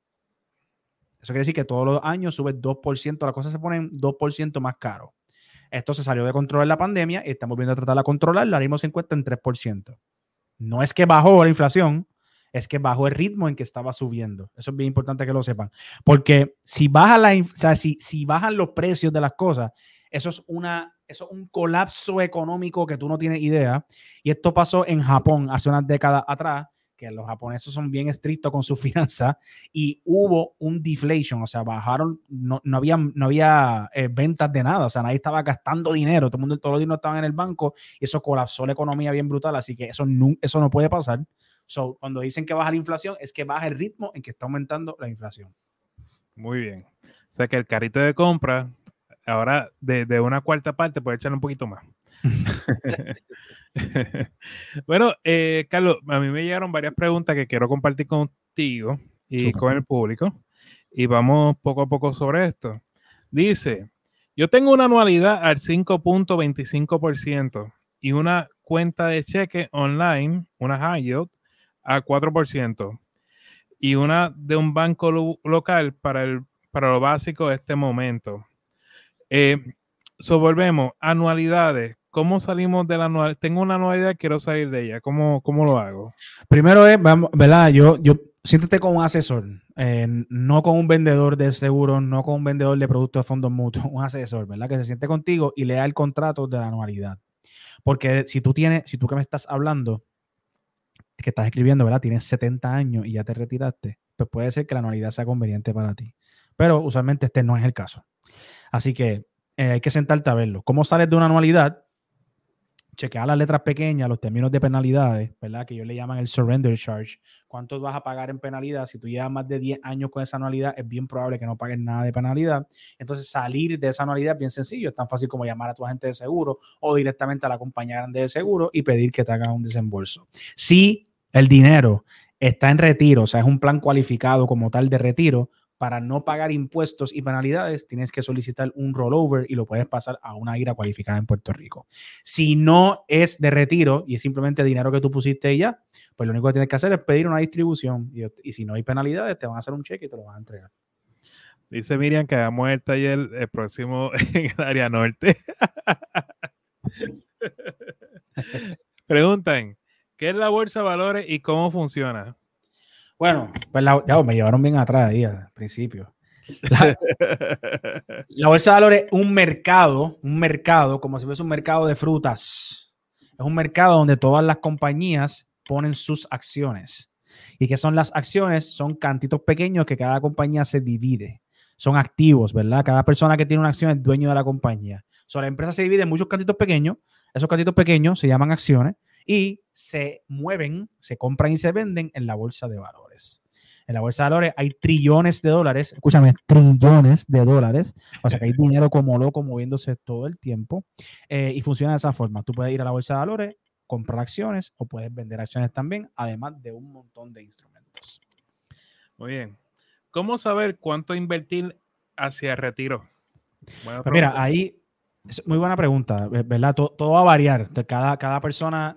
Eso quiere decir que todos los años sube 2%, las cosas se ponen 2% más caro. Esto se salió de control en la pandemia y estamos viendo a tratar de controlar, ahora mismo se encuentra en 3%. No es que bajó la inflación, es que bajó el ritmo en que estaba subiendo. Eso es bien importante que lo sepan. Porque si, baja la, o si, si bajan los precios de las cosas, eso es, una, eso es un colapso económico que tú no tienes idea. Y esto pasó en Japón hace unas décadas atrás que los japoneses son bien estrictos con sus finanzas y hubo un deflation, o sea, bajaron, no, no había, no había eh, ventas de nada, o sea, nadie estaba gastando dinero, todo el mundo, todos los dinero estaban en el banco y eso colapsó la economía bien brutal, así que eso no, eso no puede pasar. So, cuando dicen que baja la inflación, es que baja el ritmo en que está aumentando la inflación. Muy bien. O sea que el carrito de compra, ahora de, de una cuarta parte, puede echarle un poquito más. bueno, eh, Carlos, a mí me llegaron varias preguntas que quiero compartir contigo y con el público. Y vamos poco a poco sobre esto. Dice, yo tengo una anualidad al 5.25% y una cuenta de cheque online, una high yield, a 4% y una de un banco local para, el, para lo básico de este momento. Eh, so volvemos, anualidades. ¿Cómo salimos de la anualidad? Tengo una anualidad, quiero salir de ella. ¿Cómo, cómo lo hago? Primero es, ¿verdad? Yo, yo siéntete con un asesor, eh, no con un vendedor de seguros, no con un vendedor de productos de fondos mutuos, un asesor, ¿verdad? Que se siente contigo y lea el contrato de la anualidad. Porque si tú tienes, si tú que me estás hablando, que estás escribiendo, ¿verdad? Tienes 70 años y ya te retiraste, pues puede ser que la anualidad sea conveniente para ti. Pero usualmente este no es el caso. Así que eh, hay que sentarte a verlo. ¿Cómo sales de una anualidad? Chequear las letras pequeñas, los términos de penalidades, ¿verdad? Que ellos le llaman el surrender charge. ¿Cuánto vas a pagar en penalidad? Si tú llevas más de 10 años con esa anualidad, es bien probable que no pagues nada de penalidad. Entonces, salir de esa anualidad es bien sencillo. Es tan fácil como llamar a tu agente de seguro o directamente a la compañía grande de seguro y pedir que te hagan un desembolso. Si el dinero está en retiro, o sea, es un plan cualificado como tal de retiro, para no pagar impuestos y penalidades, tienes que solicitar un rollover y lo puedes pasar a una IRA cualificada en Puerto Rico. Si no es de retiro y es simplemente dinero que tú pusiste y ya, pues lo único que tienes que hacer es pedir una distribución y, si no hay penalidades, te van a hacer un cheque y te lo van a entregar. Dice Miriam que hagamos el taller el próximo en el área norte. Preguntan, ¿qué es la bolsa de valores y cómo funciona? Bueno, pues ya, me llevaron bien atrás ahí al principio. La, bolsa de valores es un mercado, un mercado, como si fuese un mercado de frutas. Es un mercado donde todas las compañías ponen sus acciones. ¿Y qué son las acciones? Son cantitos pequeños que cada compañía se divide. Son activos, ¿verdad? Cada persona que tiene una acción es dueño de la compañía. O la empresa se divide en muchos cantitos pequeños. Esos cantitos pequeños se llaman acciones y se mueven, se compran y se venden en la bolsa de valores. En la bolsa de valores hay trillones de dólares, escúchame, trillones de dólares, o sea que hay dinero como loco moviéndose todo el tiempo eh, y funciona de esa forma. Tú puedes ir a la bolsa de valores, comprar acciones o puedes vender acciones también, además de un montón de instrumentos. Muy bien. ¿Cómo saber cuánto invertir hacia el retiro? Pues mira, ahí es muy buena pregunta, ¿verdad? Todo, todo va a variar. Cada, cada persona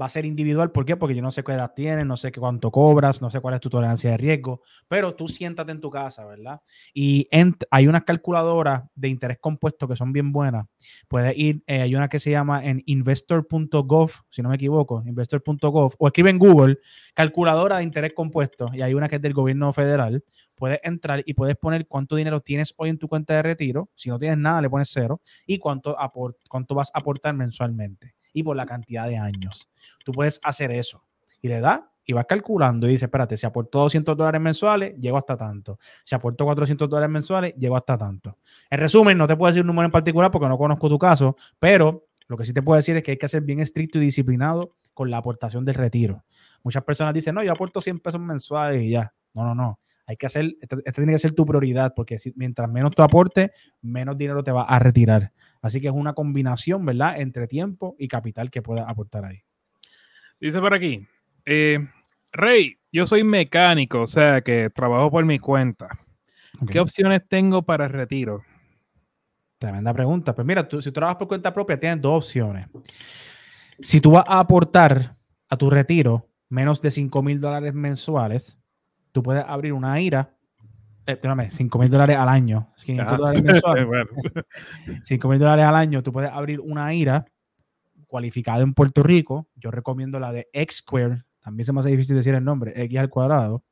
va a ser individual. ¿Por qué? Porque yo no sé qué edad tienes, no sé cuánto cobras, no sé cuál es tu tolerancia de riesgo, pero tú siéntate en tu casa, ¿verdad? Y hay unas calculadoras de interés compuesto que son bien buenas. Puedes ir, eh, hay una que se llama en investor.gov, si no me equivoco, investor.gov, o escribe en Google, calculadora de interés compuesto, y hay una que es del gobierno federal. Puedes entrar y puedes poner cuánto dinero tienes hoy en tu cuenta de retiro. Si no tienes nada, le pones cero. Y cuánto, cuánto vas a aportar mensualmente y por la cantidad de años. Tú puedes hacer eso y le das y vas calculando y dices, espérate, si aportó 200 dólares mensuales, llego hasta tanto. Si aportó 400 dólares mensuales, llego hasta tanto. En resumen, no te puedo decir un número en particular porque no conozco tu caso, pero lo que sí te puedo decir es que hay que ser bien estricto y disciplinado con la aportación del retiro. Muchas personas dicen, no, yo aporto 100 pesos mensuales y ya. No, no, no. Hay que hacer, esta, tiene que ser tu prioridad porque si, mientras menos tú aportes, menos dinero te va a retirar. Así que es una combinación, ¿verdad? Entre tiempo y capital que puedas aportar ahí. Dice por aquí, eh, Rey, yo soy mecánico, o sea que trabajo por mi cuenta. ¿Qué opciones tengo para el retiro? Tremenda pregunta. Pues mira, tú, si tú trabajas por cuenta propia, tienes dos opciones. Si tú vas a aportar a tu retiro menos de 5 mil dólares mensuales, tú puedes abrir una IRA eh, 5 mil dólares al año, 500 dólares mensuales. 5 mil dólares al año, tú puedes abrir una IRA cualificada en Puerto Rico. Yo recomiendo la de X Square, también se me hace difícil decir el nombre, X al cuadrado,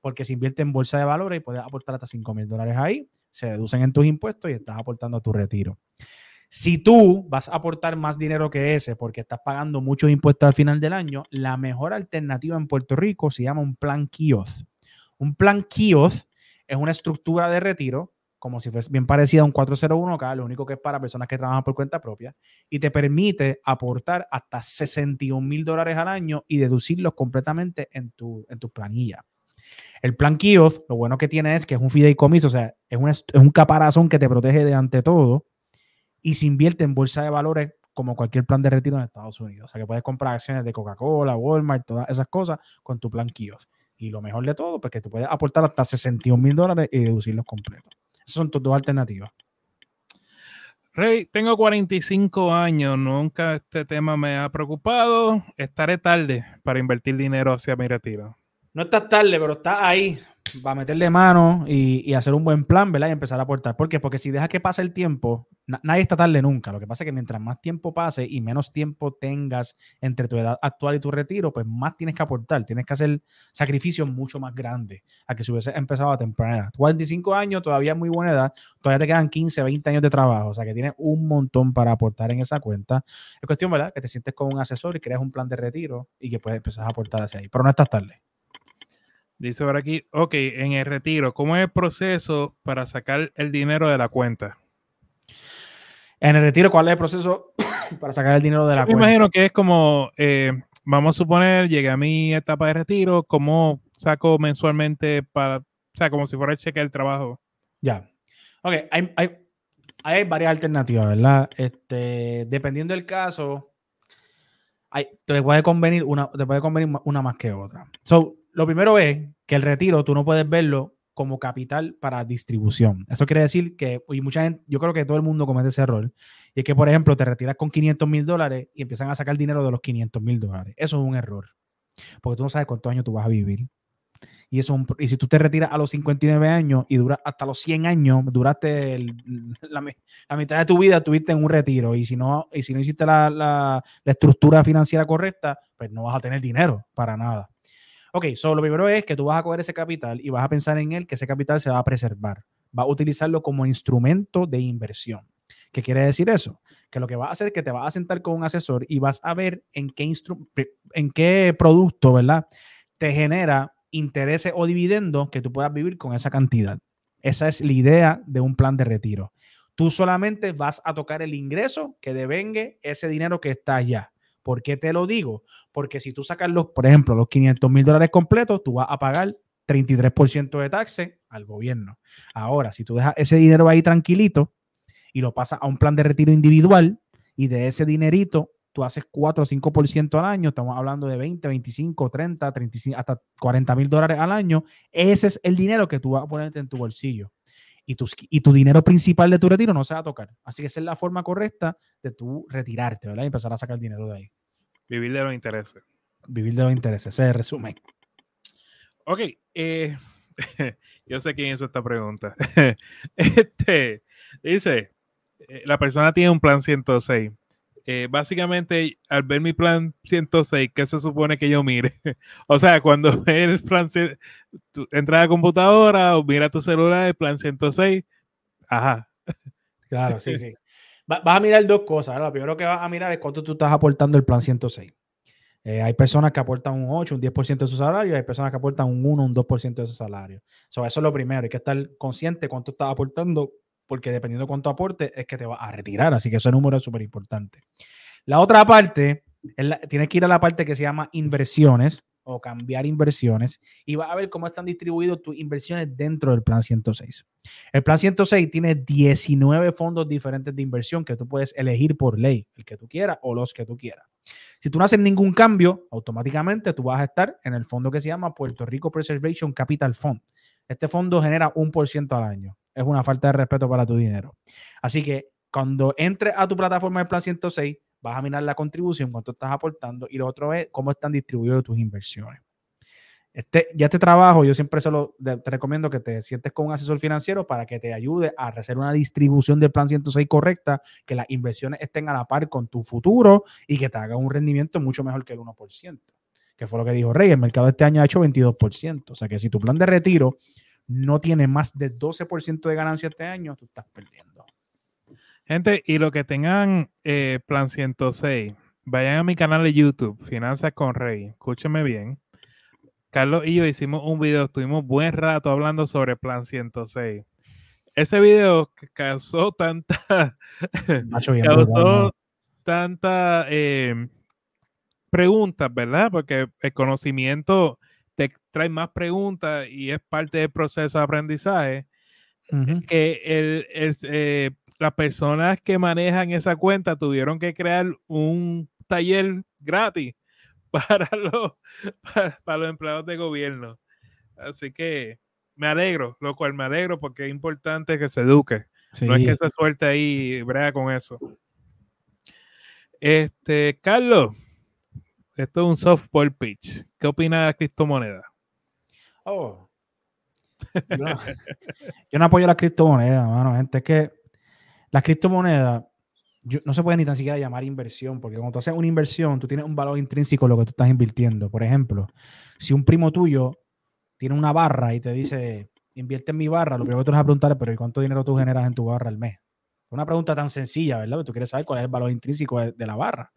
porque se invierte en bolsa de valores y puedes aportar hasta 5 mil dólares ahí, se deducen en tus impuestos y estás aportando a tu retiro. Si tú vas a aportar más dinero que ese porque estás pagando muchos impuestos al final del año, la mejor alternativa en Puerto Rico se llama un plan KIOS. Un plan KIOS es una estructura de retiro, como si fuese bien parecida a un 401k, lo único que es para personas que trabajan por cuenta propia, y te permite aportar hasta 61 mil dólares al año y deducirlos completamente en tu, en tu planilla. El plan KIOS, lo bueno que tiene es que es un fideicomiso, o sea, es un, es un caparazón que te protege de ante todo y se invierte en bolsa de valores como cualquier plan de retiro en Estados Unidos. O sea, que puedes comprar acciones de Coca-Cola, Walmart, todas esas cosas con tu plan KIOS. Y lo mejor de todo, pues que te puedes aportar hasta 61 mil dólares y deducirlos completos. Esas son tus dos alternativas. Rey, tengo 45 años, nunca este tema me ha preocupado. Estaré tarde para invertir dinero hacia mi retiro. No estás tarde, pero estás ahí va a meterle mano y, hacer un buen plan, ¿verdad? Y empezar a aportar. ¿Por qué? Porque si dejas que pase el tiempo, nadie está tarde nunca. Lo que pasa es que mientras más tiempo pase y menos tiempo tengas entre tu edad actual y tu retiro, pues más tienes que aportar. Tienes que hacer sacrificios mucho más grandes a que si hubiese empezado a temprana edad. 45 años, todavía es muy buena edad. Todavía te quedan 15, 20 años de trabajo. O sea que tienes un montón para aportar en esa cuenta. Es cuestión, ¿verdad? Que te sientes con un asesor y creas un plan de retiro y que puedes empezar a aportar hacia ahí. Pero no estás tarde. Dice por aquí, ok, en el retiro, ¿cómo es el proceso para sacar el dinero de la cuenta? En el retiro, ¿cuál es el proceso para sacar el dinero de la cuenta? Me imagino que es como, eh, vamos a suponer, llegué a mi etapa de retiro, ¿cómo saco mensualmente para, o sea, como si fuera el cheque del trabajo? Ya. Ok, hay, hay, hay varias alternativas, ¿verdad? Este, dependiendo del caso, hay, te puede convenir una, te puede convenir una más que otra. So, lo primero es que el retiro tú no puedes verlo como capital para distribución. Eso quiere decir que, y mucha gente, yo creo que todo el mundo comete ese error, y es que, por ejemplo, te retiras con 500 mil dólares y empiezan a sacar dinero de los 500 mil dólares. Eso es un error, porque tú no sabes cuántos años tú vas a vivir. Y, eso y si tú te retiras a los 59 años y duras hasta los 100 años, duraste la, mitad de tu vida, tuviste en un retiro. Y si no, y si no hiciste la, la estructura financiera correcta, pues no vas a tener dinero para nada. Ok, solo lo primero es que tú vas a coger ese capital y vas a pensar en él que ese capital se va a preservar. Va a utilizarlo como instrumento de inversión. ¿Qué quiere decir eso? Que lo que va a hacer es que te vas a sentar con un asesor y vas a ver en qué, en qué producto, ¿verdad? Te genera intereses o dividendos que tú puedas vivir con esa cantidad. Esa es la idea de un plan de retiro. Tú solamente vas a tocar el ingreso que devengue ese dinero que está allá. ¿Por qué te lo digo? Porque si tú sacas los, por ejemplo, los 500 mil dólares completos, tú vas a pagar 33% de taxes al gobierno. Ahora, si tú dejas ese dinero ahí tranquilito y lo pasas a un plan de retiro individual y de ese dinerito tú haces 4 o 5% al año, estamos hablando de 20, 25, 30, 35, hasta 40 mil dólares al año. Ese es el dinero que tú vas a ponerte en tu bolsillo. Y tu, y tu dinero principal de tu retiro no se va a tocar. Así que esa es la forma correcta de tú retirarte, ¿verdad? Y empezar a sacar dinero de ahí. Vivir de los intereses. Vivir de los intereses, ese es el resumen. Ok, eh, yo sé quién hizo esta pregunta. este, dice, eh, la persona tiene un plan 106. Eh, básicamente, al ver mi plan 106, ¿qué se supone que yo mire? o sea, cuando ve el plan, tú entras a la computadora o mira tu celular, el plan 106, ajá. Claro, sí, sí. vas a mirar dos cosas. Lo primero que vas a mirar es cuánto tú estás aportando el plan 106. Eh, hay personas que aportan un 8, un 10% de su salario, hay personas que aportan un 1, un 2% de su salario. eso es lo primero, hay que estar consciente cuánto estás aportando, porque dependiendo de cuánto aporte, es que te vas a retirar. Así que ese número es súper importante. La otra parte, tienes que ir a la parte que se llama inversiones o cambiar inversiones y vas a ver cómo están distribuidas tus inversiones dentro del plan 106. El plan 106 tiene 19 fondos diferentes de inversión que tú puedes elegir por ley, el que tú quieras o los que tú quieras. Si tú no haces ningún cambio, automáticamente tú vas a estar en el fondo que se llama Puerto Rico Preservation Capital Fund. Este fondo genera un por ciento al año. Es una falta de respeto para tu dinero. Así que cuando entres a tu plataforma del Plan 106, vas a mirar la contribución, cuánto estás aportando y lo otro es cómo están distribuidas tus inversiones. Este, ya este trabajo, yo siempre solo te recomiendo que te sientes con un asesor financiero para que te ayude a hacer una distribución del plan 106 correcta, que las inversiones estén a la par con tu futuro y que te haga un rendimiento mucho mejor que el 1%, que fue lo que dijo Rey. El mercado este año ha hecho 22%. O sea que si tu plan de retiro no tiene más de 12% de ganancia este año, tú estás perdiendo. Gente, y lo que tengan eh, plan 106, vayan a mi canal de YouTube, Finanzas con Rey. Escúcheme bien Carlos y yo hicimos un video, estuvimos buen rato hablando sobre Plan 106. Ese video causó tanta, causó tanta eh, preguntas, ¿verdad? Porque el conocimiento trae más preguntas y es parte del proceso de aprendizaje. Que el, eh, las personas que manejan esa cuenta tuvieron que crear un taller gratis para los, para, los empleados de gobierno. Así que me alegro, lo cual me alegro porque es importante que se eduque. No es que se suelte ahí brega con eso. Este, Carlos, esto es un softball pitch. ¿Qué opina de la criptomoneda? Oh. Yo no, yo no apoyo la criptomoneda, mano. Gente, es que la criptomoneda no se puede ni tan siquiera llamar inversión, porque cuando tú haces una inversión, tú tienes un valor intrínseco en lo que tú estás invirtiendo. Por ejemplo, si un primo tuyo tiene una barra y te dice, invierte en mi barra, lo primero que tú vas a preguntar es, pero ¿y cuánto dinero tú generas en tu barra al mes? Una pregunta tan sencilla, ¿verdad? Tú quieres saber cuál es el valor intrínseco de, la barra.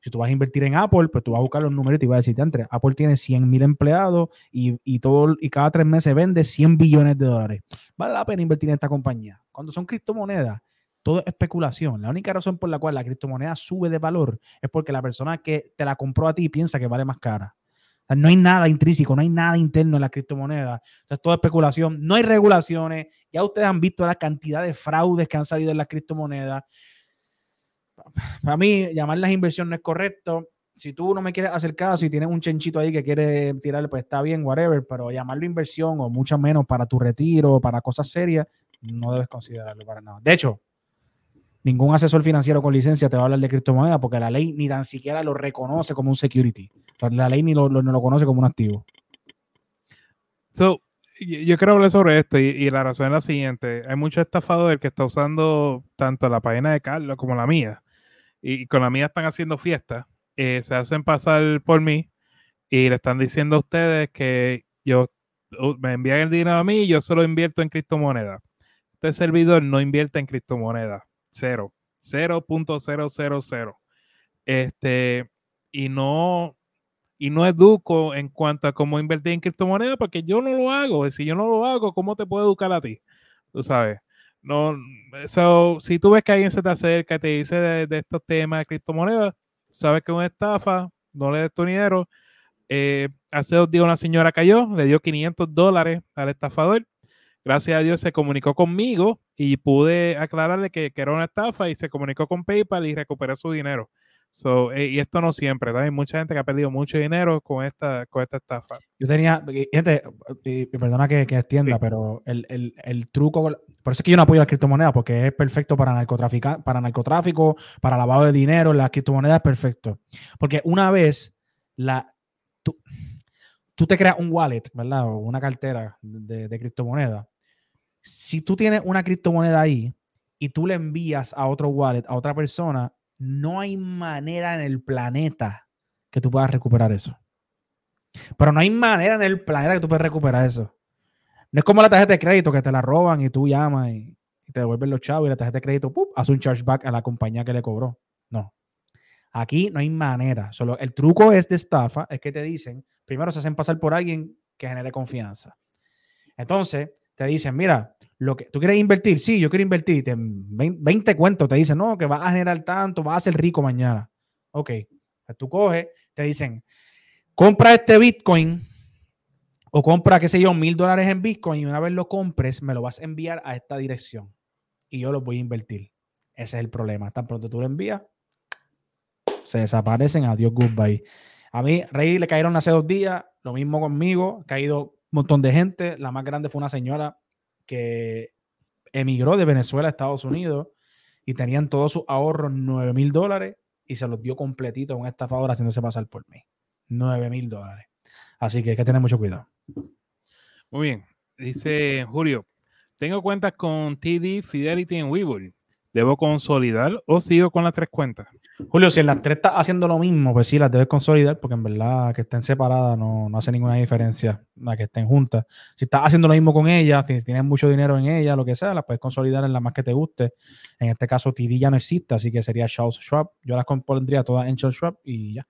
Si tú vas a invertir en Apple, pues tú vas a buscar los números y te vas a decir, entre Apple tiene 100 mil empleados y, y, todo, y cada tres meses vende 100 billones de dólares. Vale la pena invertir en esta compañía. Cuando son criptomonedas, todo es especulación. La única razón por la cual la criptomoneda sube de valor es porque la persona que te la compró a ti piensa que vale más cara. no hay nada intrínseco, no hay nada interno en la criptomoneda. es todo especulación. No hay regulaciones. Ya ustedes han visto la cantidad de fraudes que han salido en las criptomonedas. Para mí, llamarlas inversión no es correcto. Si tú no me quieres hacer caso y tienes un chenchito ahí que quiere tirarle, pues está bien, whatever. Pero llamarlo inversión o mucho menos para tu retiro, para cosas serias, no debes considerarlo para nada. De hecho, ningún asesor financiero con licencia te va a hablar de criptomonedas porque la ley ni tan siquiera lo reconoce como un security. La ley ni lo, lo conoce como un activo. So, yo quiero hablar sobre esto y, la razón es la siguiente. Hay muchos estafadores que están usando tanto la página de Carlos como la mía. Y, con la mía están haciendo fiestas. Eh, se hacen pasar por mí y le están diciendo a ustedes que yo me envían el dinero a mí y yo solo invierto en criptomonedas. Este servidor no invierte en criptomonedas cero, 0.000. Este, y no, y no educo en cuanto a cómo invertir en criptomonedas porque yo no lo hago. Si yo no lo hago, ¿cómo te puedo educar a ti? Tú sabes. No, so, si tú ves que alguien se te acerca y te dice de, estos temas de criptomonedas, sabes que es una estafa, no le des tu dinero. Eh, hace dos días una señora cayó, le dio 500 dólares al estafador gracias a Dios se comunicó conmigo y pude aclararle que, era una estafa y se comunicó con PayPal y recuperó su dinero. So, eh, y esto no siempre, hay mucha gente que ha perdido mucho dinero con esta, con esta estafa. Yo tenía, gente, y, perdona que, que extienda, pero el, el, el, truco, por eso es que yo no apoyo las criptomonedas, porque es perfecto para, para narcotráfico, para lavado de dinero, las criptomonedas es perfecto. Porque una vez la, tú, tú te creas un wallet, ¿verdad? O una cartera de, de criptomonedas. Si tú tienes una criptomoneda ahí y tú le envías a otro wallet, a otra persona, no hay manera en el planeta que tú puedas recuperar eso. Pero no hay manera en el planeta que tú puedas recuperar eso. No es como la tarjeta de crédito que te la roban y tú llamas y, te devuelven los chavos y la tarjeta de crédito hace un chargeback a la compañía que le cobró. No. Aquí no hay manera. Solo el truco es de estafa, es que te dicen, primero se hacen pasar por alguien que genere confianza. Entonces, te dicen, mira, lo que tú quieres invertir, sí, yo quiero invertir, 20 cuentos te dicen, no, que vas a generar tanto, vas a ser rico mañana. Ok, pues tú coges, te dicen, compra este Bitcoin o compra, qué sé yo, mil dólares en Bitcoin y una vez lo compres, me lo vas a enviar a esta dirección y yo lo voy a invertir. Ese es el problema. Tan pronto tú lo envías, se desaparecen. Adiós, goodbye. A mí, Rey le cayeron hace dos días, lo mismo conmigo, caído montón de gente. La más grande fue una señora que emigró de Venezuela a Estados Unidos y tenían todos sus ahorros 9 mil dólares y se los dio completito a un estafador haciéndose pasar por mí. 9 mil dólares. Así que hay que tener mucho cuidado. Muy bien. Dice Julio, tengo cuentas con TD, Fidelity en Webull. ¿Debo consolidar o sigo con las tres cuentas? Julio, si en las tres estás haciendo lo mismo, pues sí, las debes consolidar, porque en verdad que estén separadas no, hace ninguna diferencia a que estén juntas. Si estás haciendo lo mismo con ellas, si tienes mucho dinero en ellas, lo que sea, las puedes consolidar en la más que te guste. En este caso, TD ya no existe, así que sería Charles Schwab. Yo las pondría todas en Charles Schwab y ya.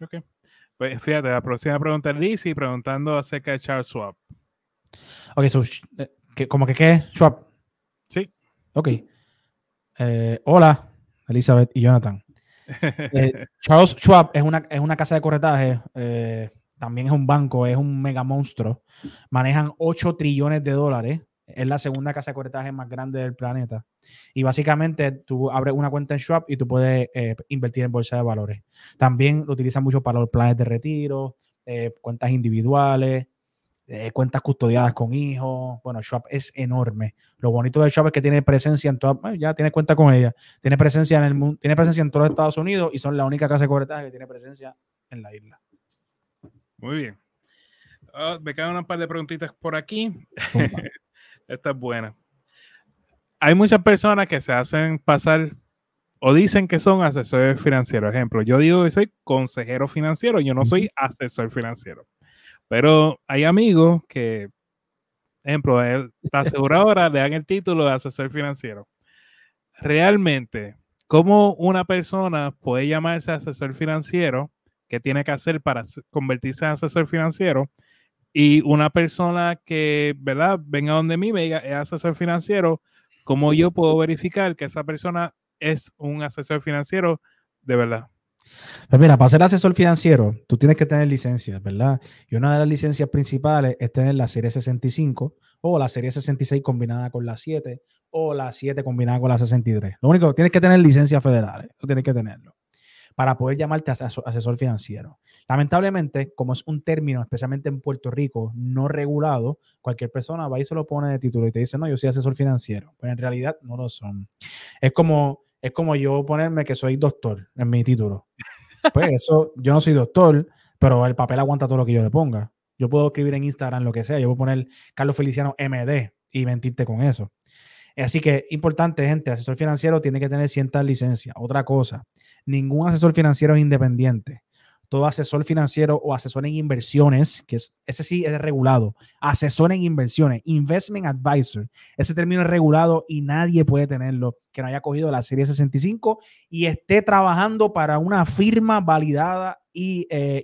Ok. Pues fíjate, la próxima pregunta es Lizzie preguntando acerca de Charles Schwab. Ok, so, eh, ¿como que qué? Schwab. Sí. Ok. Eh, hola, Elizabeth y Jonathan. Eh, Charles Schwab es una, es una casa de corretaje, eh, también es un banco, es un mega monstruo. Manejan 8 trillones de dólares. Es la segunda casa de corretaje más grande del planeta. Y básicamente tú abres una cuenta en Schwab y tú puedes invertir en bolsa de valores. También lo utilizan mucho para los planes de retiro, cuentas individuales, eh, cuentas custodiadas con hijos. Bueno, Schwab es enorme. Lo bonito de Schwab es que tiene presencia en toda, ya tiene cuenta con ella, tiene presencia en el mundo, tiene presencia en todos los Estados Unidos y son la única casa de corretaje que tiene presencia en la isla. Muy bien. Ah, me quedan un par de preguntitas por aquí. Esta es buena. Hay muchas personas que se hacen pasar o dicen que son asesores financieros. Ejemplo, yo digo que soy consejero financiero, yo no soy asesor financiero. Pero hay amigos que, ejemplo, la aseguradora le dan el título de asesor financiero. Realmente, ¿cómo una persona puede llamarse asesor financiero? ¿Qué tiene que hacer para convertirse en asesor financiero? Y una persona que, ¿verdad? Venga donde mí, me diga, es asesor financiero, ¿cómo yo puedo verificar que esa persona es un asesor financiero de verdad? Pues mira, para ser asesor financiero, tú tienes que tener licencias, ¿verdad? Y una de las licencias principales es tener la serie 65 o la serie 66 combinada con la 7 o la 7 combinada con la 63. Lo único, tienes que tener licencias federales, tú tienes que tenerlo para poder llamarte asesor financiero. Lamentablemente, como es un término, especialmente en Puerto Rico, no regulado, cualquier persona va y se lo pone de título y te dice, no, yo soy asesor financiero. Pero en realidad no lo son. Es como es como yo ponerme que soy doctor en mi título. Pues eso, yo no soy doctor, pero el papel aguanta todo lo que yo le ponga. Yo puedo escribir en Instagram lo que sea, yo puedo poner Carlos Feliciano MD y mentirte con eso. Así que importante, gente, asesor financiero tiene que tener ciertas licencias. Otra cosa, ningún asesor financiero es independiente todo asesor financiero o asesor en inversiones, que es, ese sí es regulado, asesor en inversiones, investment advisor, ese término es regulado y nadie puede tenerlo que no haya cogido la serie 65 y esté trabajando para una firma validada y, eh,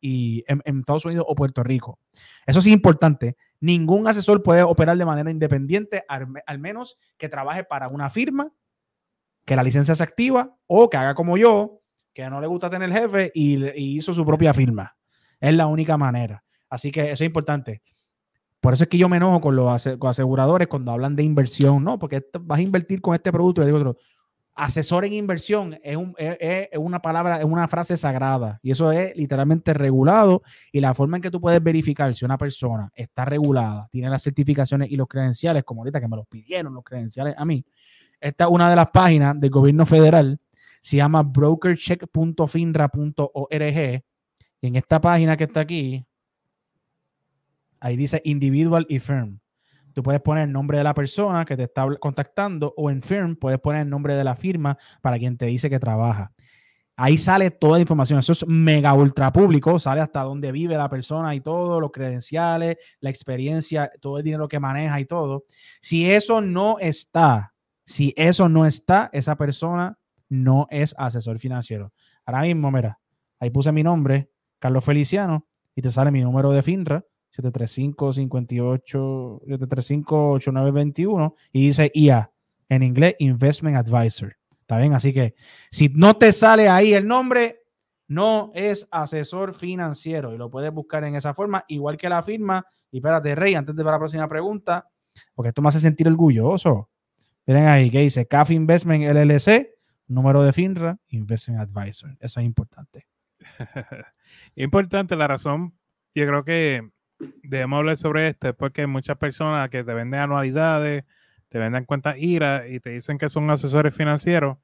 en, Estados Unidos o Puerto Rico. Eso sí es importante. Ningún asesor puede operar de manera independiente, al menos que trabaje para una firma, que la licencia se activa o que haga como yo, que no le gusta tener jefe y, hizo su propia firma. Es la única manera. Así que eso es importante. Por eso es que yo me enojo con los aseguradores cuando hablan de inversión, ¿no? Porque vas a invertir con este producto y digo otro, asesor en inversión es, es una palabra, es una frase sagrada y eso es literalmente regulado y la forma en que tú puedes verificar si una persona está regulada, tiene las certificaciones y los credenciales, como ahorita que me los pidieron los credenciales a mí. Esta es una de las páginas del gobierno federal, se llama brokercheck.finra.org en esta página que está aquí, ahí dice individual y firm. Tú puedes poner el nombre de la persona que te está contactando o en firm puedes poner el nombre de la firma para quien te dice que trabaja. Ahí sale toda la información. Eso es mega ultra público. Sale hasta dónde vive la persona y todo, los credenciales, la experiencia, todo el dinero que maneja y todo. Si eso no está, si eso no está, esa persona no es asesor financiero. Ahora mismo, mira, ahí puse mi nombre, Carlos Feliciano, y te sale mi número de FINRA, 735-58, 735-8921, y dice IA, en inglés, Investment Advisor. ¿Está bien? Así que si no te sale ahí el nombre, no es asesor financiero y lo puedes buscar en esa forma, igual que la firma. Y espérate, Rey, antes de para la próxima pregunta, porque esto me hace sentir orgulloso. Miren ahí que dice CAF Investment LLC, número de FINRA, Investment Advisor. Eso es importante. Importante la razón, yo creo que debemos hablar sobre esto, es porque hay muchas personas que te venden anualidades, te venden cuentas IRA y te dicen que son asesores financieros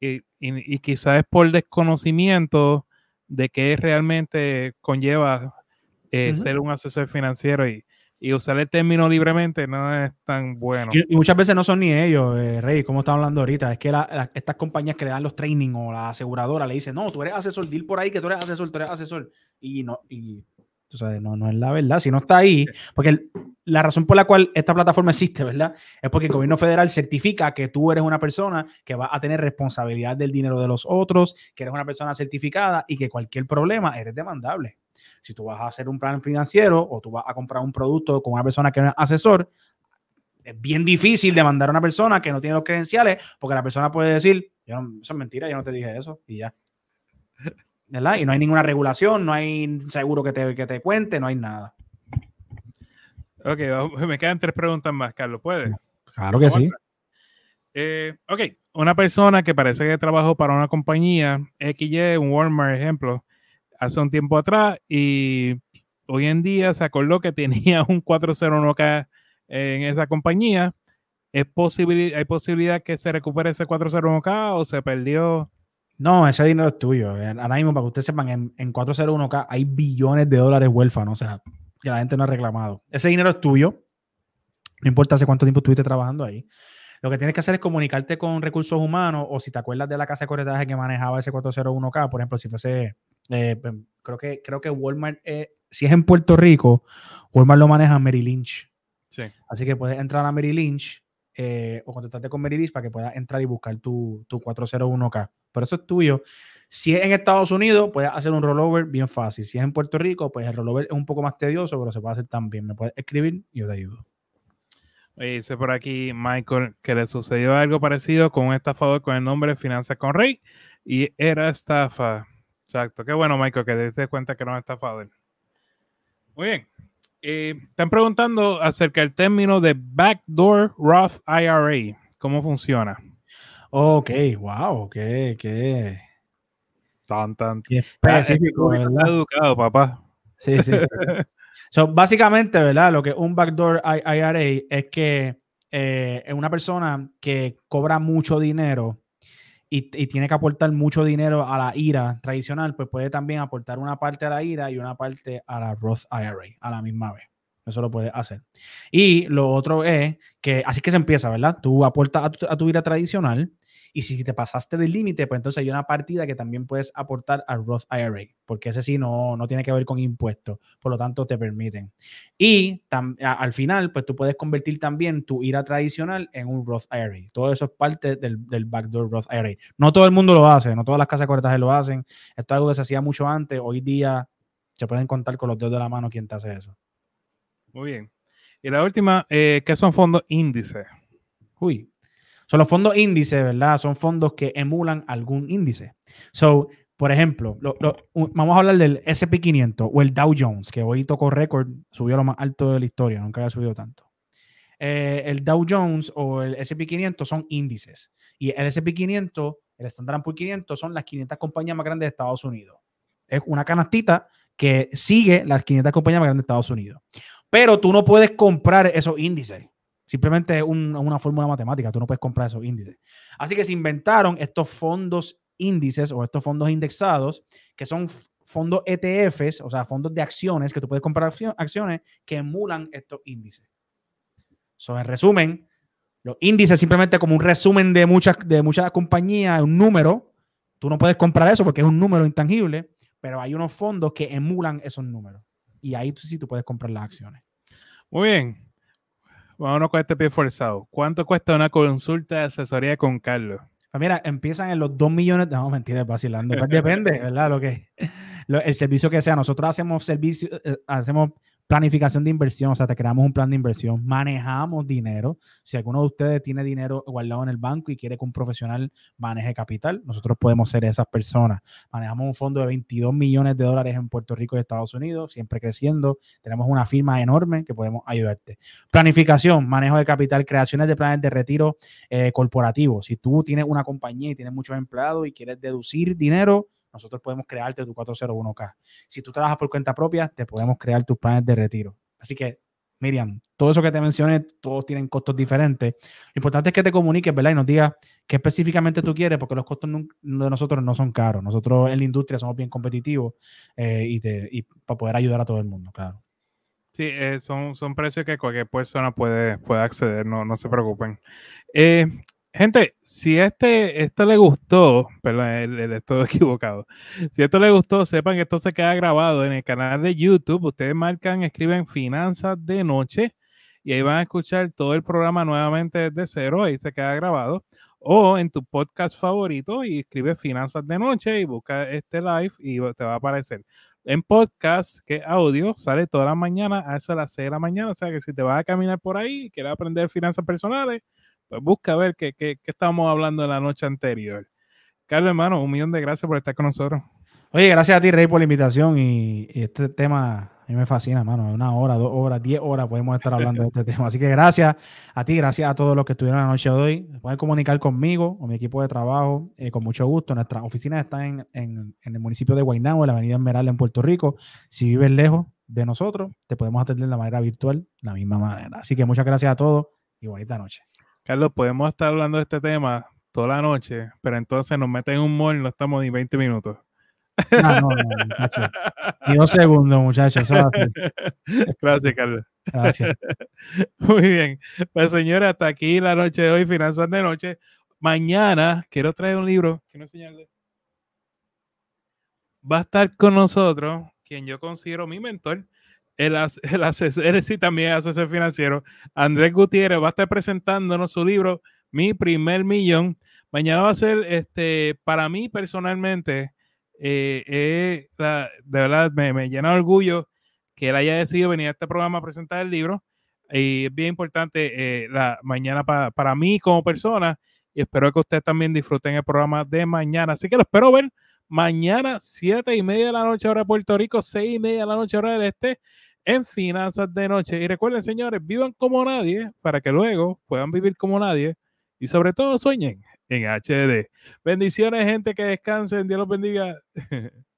y, y- y quizás es por desconocimiento de qué realmente conlleva eh, ser un asesor financiero y, y usar el término libremente no es tan bueno. Y, y muchas veces no son ni ellos, eh, Rey, como estamos hablando ahorita. Es que la- la- estas compañías que le dan los training o la aseguradora le dicen, no, tú eres asesor, dil por ahí que tú eres asesor, tú eres asesor. Y no, y tú sabes, no, no es la verdad. Si no está ahí, porque el- la razón por la cual esta plataforma existe, ¿verdad? Es porque el gobierno federal certifica que tú eres una persona que va a tener responsabilidad del dinero de los otros, que eres una persona certificada y que cualquier problema eres demandable. Si tú vas a hacer un plan financiero o tú vas a comprar un producto con una persona que no es asesor, es bien difícil demandar a una persona que no tiene los credenciales porque la persona puede decir, yo no- eso es mentira, yo no te dije eso y ya. ¿Verdad? Y no hay ninguna regulación, no hay seguro que te, que te cuente, no hay nada. Ok, me quedan tres preguntas más, Carlos, ¿puedes? Claro que sí. Eh, ok, una persona que parece que trabajó para una compañía XY, un Walmart, ejemplo, hace un tiempo atrás y hoy en día se acordó que tenía un 401k en esa compañía. ¿Es posibil- ¿Hay posibilidad que se recupere ese 401k o se perdió? No, ese dinero es tuyo. Eh, Ahora para que ustedes sepan, en, en 401k hay billones de dólares huérfanos, o sea, que la gente no ha reclamado. Ese dinero es tuyo. No importa hace cuánto tiempo estuviste trabajando ahí. Lo que tienes que hacer es comunicarte con recursos humanos o si te acuerdas de la casa de corretaje que manejaba ese 401k, por ejemplo, si fuese, eh, pues, creo, que, creo que Walmart, eh, si es en Puerto Rico, Walmart lo maneja Mary Lynch. Sí. Así que puedes entrar a Mary Lynch eh, o contactarte con Mary Lynch para que puedas entrar y buscar tu, tu 401k. Pero eso es tuyo. Si es en Estados Unidos, puedes hacer un rollover bien fácil. Si es en Puerto Rico, pues el rollover es un poco más tedioso, pero se puede hacer también. Me puedes escribir y yo te ayudo. Oye, Dice por aquí Michael que le sucedió algo parecido con un estafador con el nombre Finanzas con Rey y era estafa. Exacto. Qué bueno, Michael, que te diste cuenta que no es estafador. Muy bien. Eh, están preguntando acerca del término de Backdoor Roth IRA. ¿Cómo funciona? Ok, wow, qué, qué, Tan, tan. qué Ah, específico, es ¿verdad? está educado, papá. Sí, sí, sí. So, básicamente, ¿verdad? Lo que un backdoor IRA es que eh, es una persona que cobra mucho dinero y, tiene que aportar mucho dinero a la IRA tradicional, pues puede también aportar una parte a la IRA y una parte a la Roth IRA a la misma vez. Eso lo puede hacer. Y lo otro es que así que se empieza, ¿verdad? Tú aportas a tu, a tu IRA tradicional y si te pasaste del límite, pues entonces hay una partida que también puedes aportar al Roth IRA, porque ese sí no, no tiene que ver con impuestos, por lo tanto te permiten. Y tam- a- al final, pues tú puedes convertir también tu IRA tradicional en un Roth IRA. Todo eso es parte del, del backdoor Roth IRA. No todo el mundo lo hace, no todas las casas de lo hacen. Esto es algo que se hacía mucho antes. Hoy día se pueden contar con los dedos de la mano quién te hace eso. Muy bien. Y la última, eh, ¿qué son fondos índices? Uy. Son los fondos índices, ¿verdad? Son fondos que emulan algún índice. So, por ejemplo, vamos a hablar del SP500 o el Dow Jones, que hoy tocó récord, subió lo más alto de la historia, nunca había subido tanto. Eh, el Dow Jones o el SP500 son índices. Y el SP500, el Standard Poor's 500 son las 500 compañías más grandes de Estados Unidos. Es una canastita que sigue las 500 compañías más grandes de Estados Unidos. Pero tú no puedes comprar esos índices. Simplemente es una fórmula matemática. Tú no puedes comprar esos índices. Así que se inventaron estos fondos índices o estos fondos indexados que son fondos ETFs, o sea, fondos de acciones que tú puedes comprar acciones que emulan estos índices. So, en resumen, los índices simplemente como un resumen de muchas, de muchas compañías, un número. Tú no puedes comprar eso porque es un número intangible, pero hay unos fondos que emulan esos números. Y ahí sí tú puedes comprar las acciones. Muy bien. Vámonos con este pie forzado. ¿Cuánto cuesta una consulta de asesoría con Carlos? Pues mira, empiezan en los 2 millones. No, mentira, vacilando. Pues depende, ¿verdad? Lo que, el servicio que sea. Nosotros hacemos servicio, eh, hacemos Planificación de inversión, o sea, te creamos un plan de inversión, manejamos dinero. Si alguno de ustedes tiene dinero guardado en el banco y quiere que un profesional maneje capital, nosotros podemos ser esas personas. Manejamos un fondo de 22 millones de dólares en Puerto Rico y Estados Unidos, siempre creciendo. Tenemos una firma enorme que podemos ayudarte. Planificación, manejo de capital, creaciones de planes de retiro eh, corporativos. Si tú tienes una compañía y tienes muchos empleados y quieres deducir dinero, nosotros podemos crearte tu 401k. Si tú trabajas por cuenta propia, te podemos crear tus planes de retiro. Así que, Miriam, todo eso que te mencioné, todos tienen costos diferentes. Lo importante es que te comuniques, ¿verdad? Y nos digas qué específicamente tú quieres, porque los costos de nosotros no son caros. Nosotros en la industria somos bien competitivos eh, y, para poder ayudar a todo el mundo, claro. Sí, eh, son, son precios que cualquier persona puede, puede acceder, no, no se preocupen. Eh, gente, si este, esto le gustó, perdón, el, estoy equivocado. Si esto le gustó, sepan que esto se queda grabado en el canal de YouTube. Ustedes marcan, escriben Finanzas de Noche y ahí van a escuchar todo el programa nuevamente desde cero. Ahí se queda grabado. O en tu podcast favorito y escribe Finanzas de Noche y busca este live y te va a aparecer. En podcast, que audio, sale toda la mañana a eso a las 6 de la mañana. O sea que si te vas a caminar por ahí y quieres aprender finanzas personales, pues busca ver qué, qué, qué estábamos hablando la noche anterior. Carlos, hermano, un millón de gracias por estar con nosotros. Oye, gracias a ti, Rey, por la invitación. Y, este tema a mí me fascina, hermano. Una hora, dos horas, diez horas podemos estar hablando de este tema. Así que gracias a ti, gracias a todos los que estuvieron la noche de hoy. Pueden comunicar conmigo o mi equipo de trabajo eh, con mucho gusto. Nuestras oficinas están en, en, en, el municipio de Guaynabo, en la avenida Esmeralda, en Puerto Rico. Si vives lejos de nosotros, te podemos atender de la manera virtual, de la misma manera. Así que muchas gracias a todos y bonita noche. Carlos, podemos estar hablando de este tema toda la noche, pero entonces nos meten en un mall y no estamos ni 20 minutos. No, no, no, muchacho. Ni dos segundos, muchachos. Gracias, Carlos. Gracias. Muy bien. Pues, señora, hasta aquí la noche de hoy, Finanzas de Noche. Mañana quiero traer un libro. Quiero enseñarle. Va a estar con nosotros quien yo considero mi mentor, el, el asesor, sí también asesor financiero, Andrés Gutiérrez va a estar presentándonos su libro Mi primer millón. Mañana va a ser, este, para mí personalmente, eh, eh, de verdad me, llena de orgullo que él haya decidido venir a este programa a presentar el libro. Y es bien importante eh, la mañana para mí como persona y espero que ustedes también disfruten el programa de mañana. Así que lo espero ver mañana, siete y media de la noche, hora de Puerto Rico, seis y media de la noche, hora del este, en Finanzas de Noche. Y recuerden, señores, vivan como nadie para que luego puedan vivir como nadie y sobre todo sueñen en HD. Bendiciones, gente que descansen. Dios los bendiga.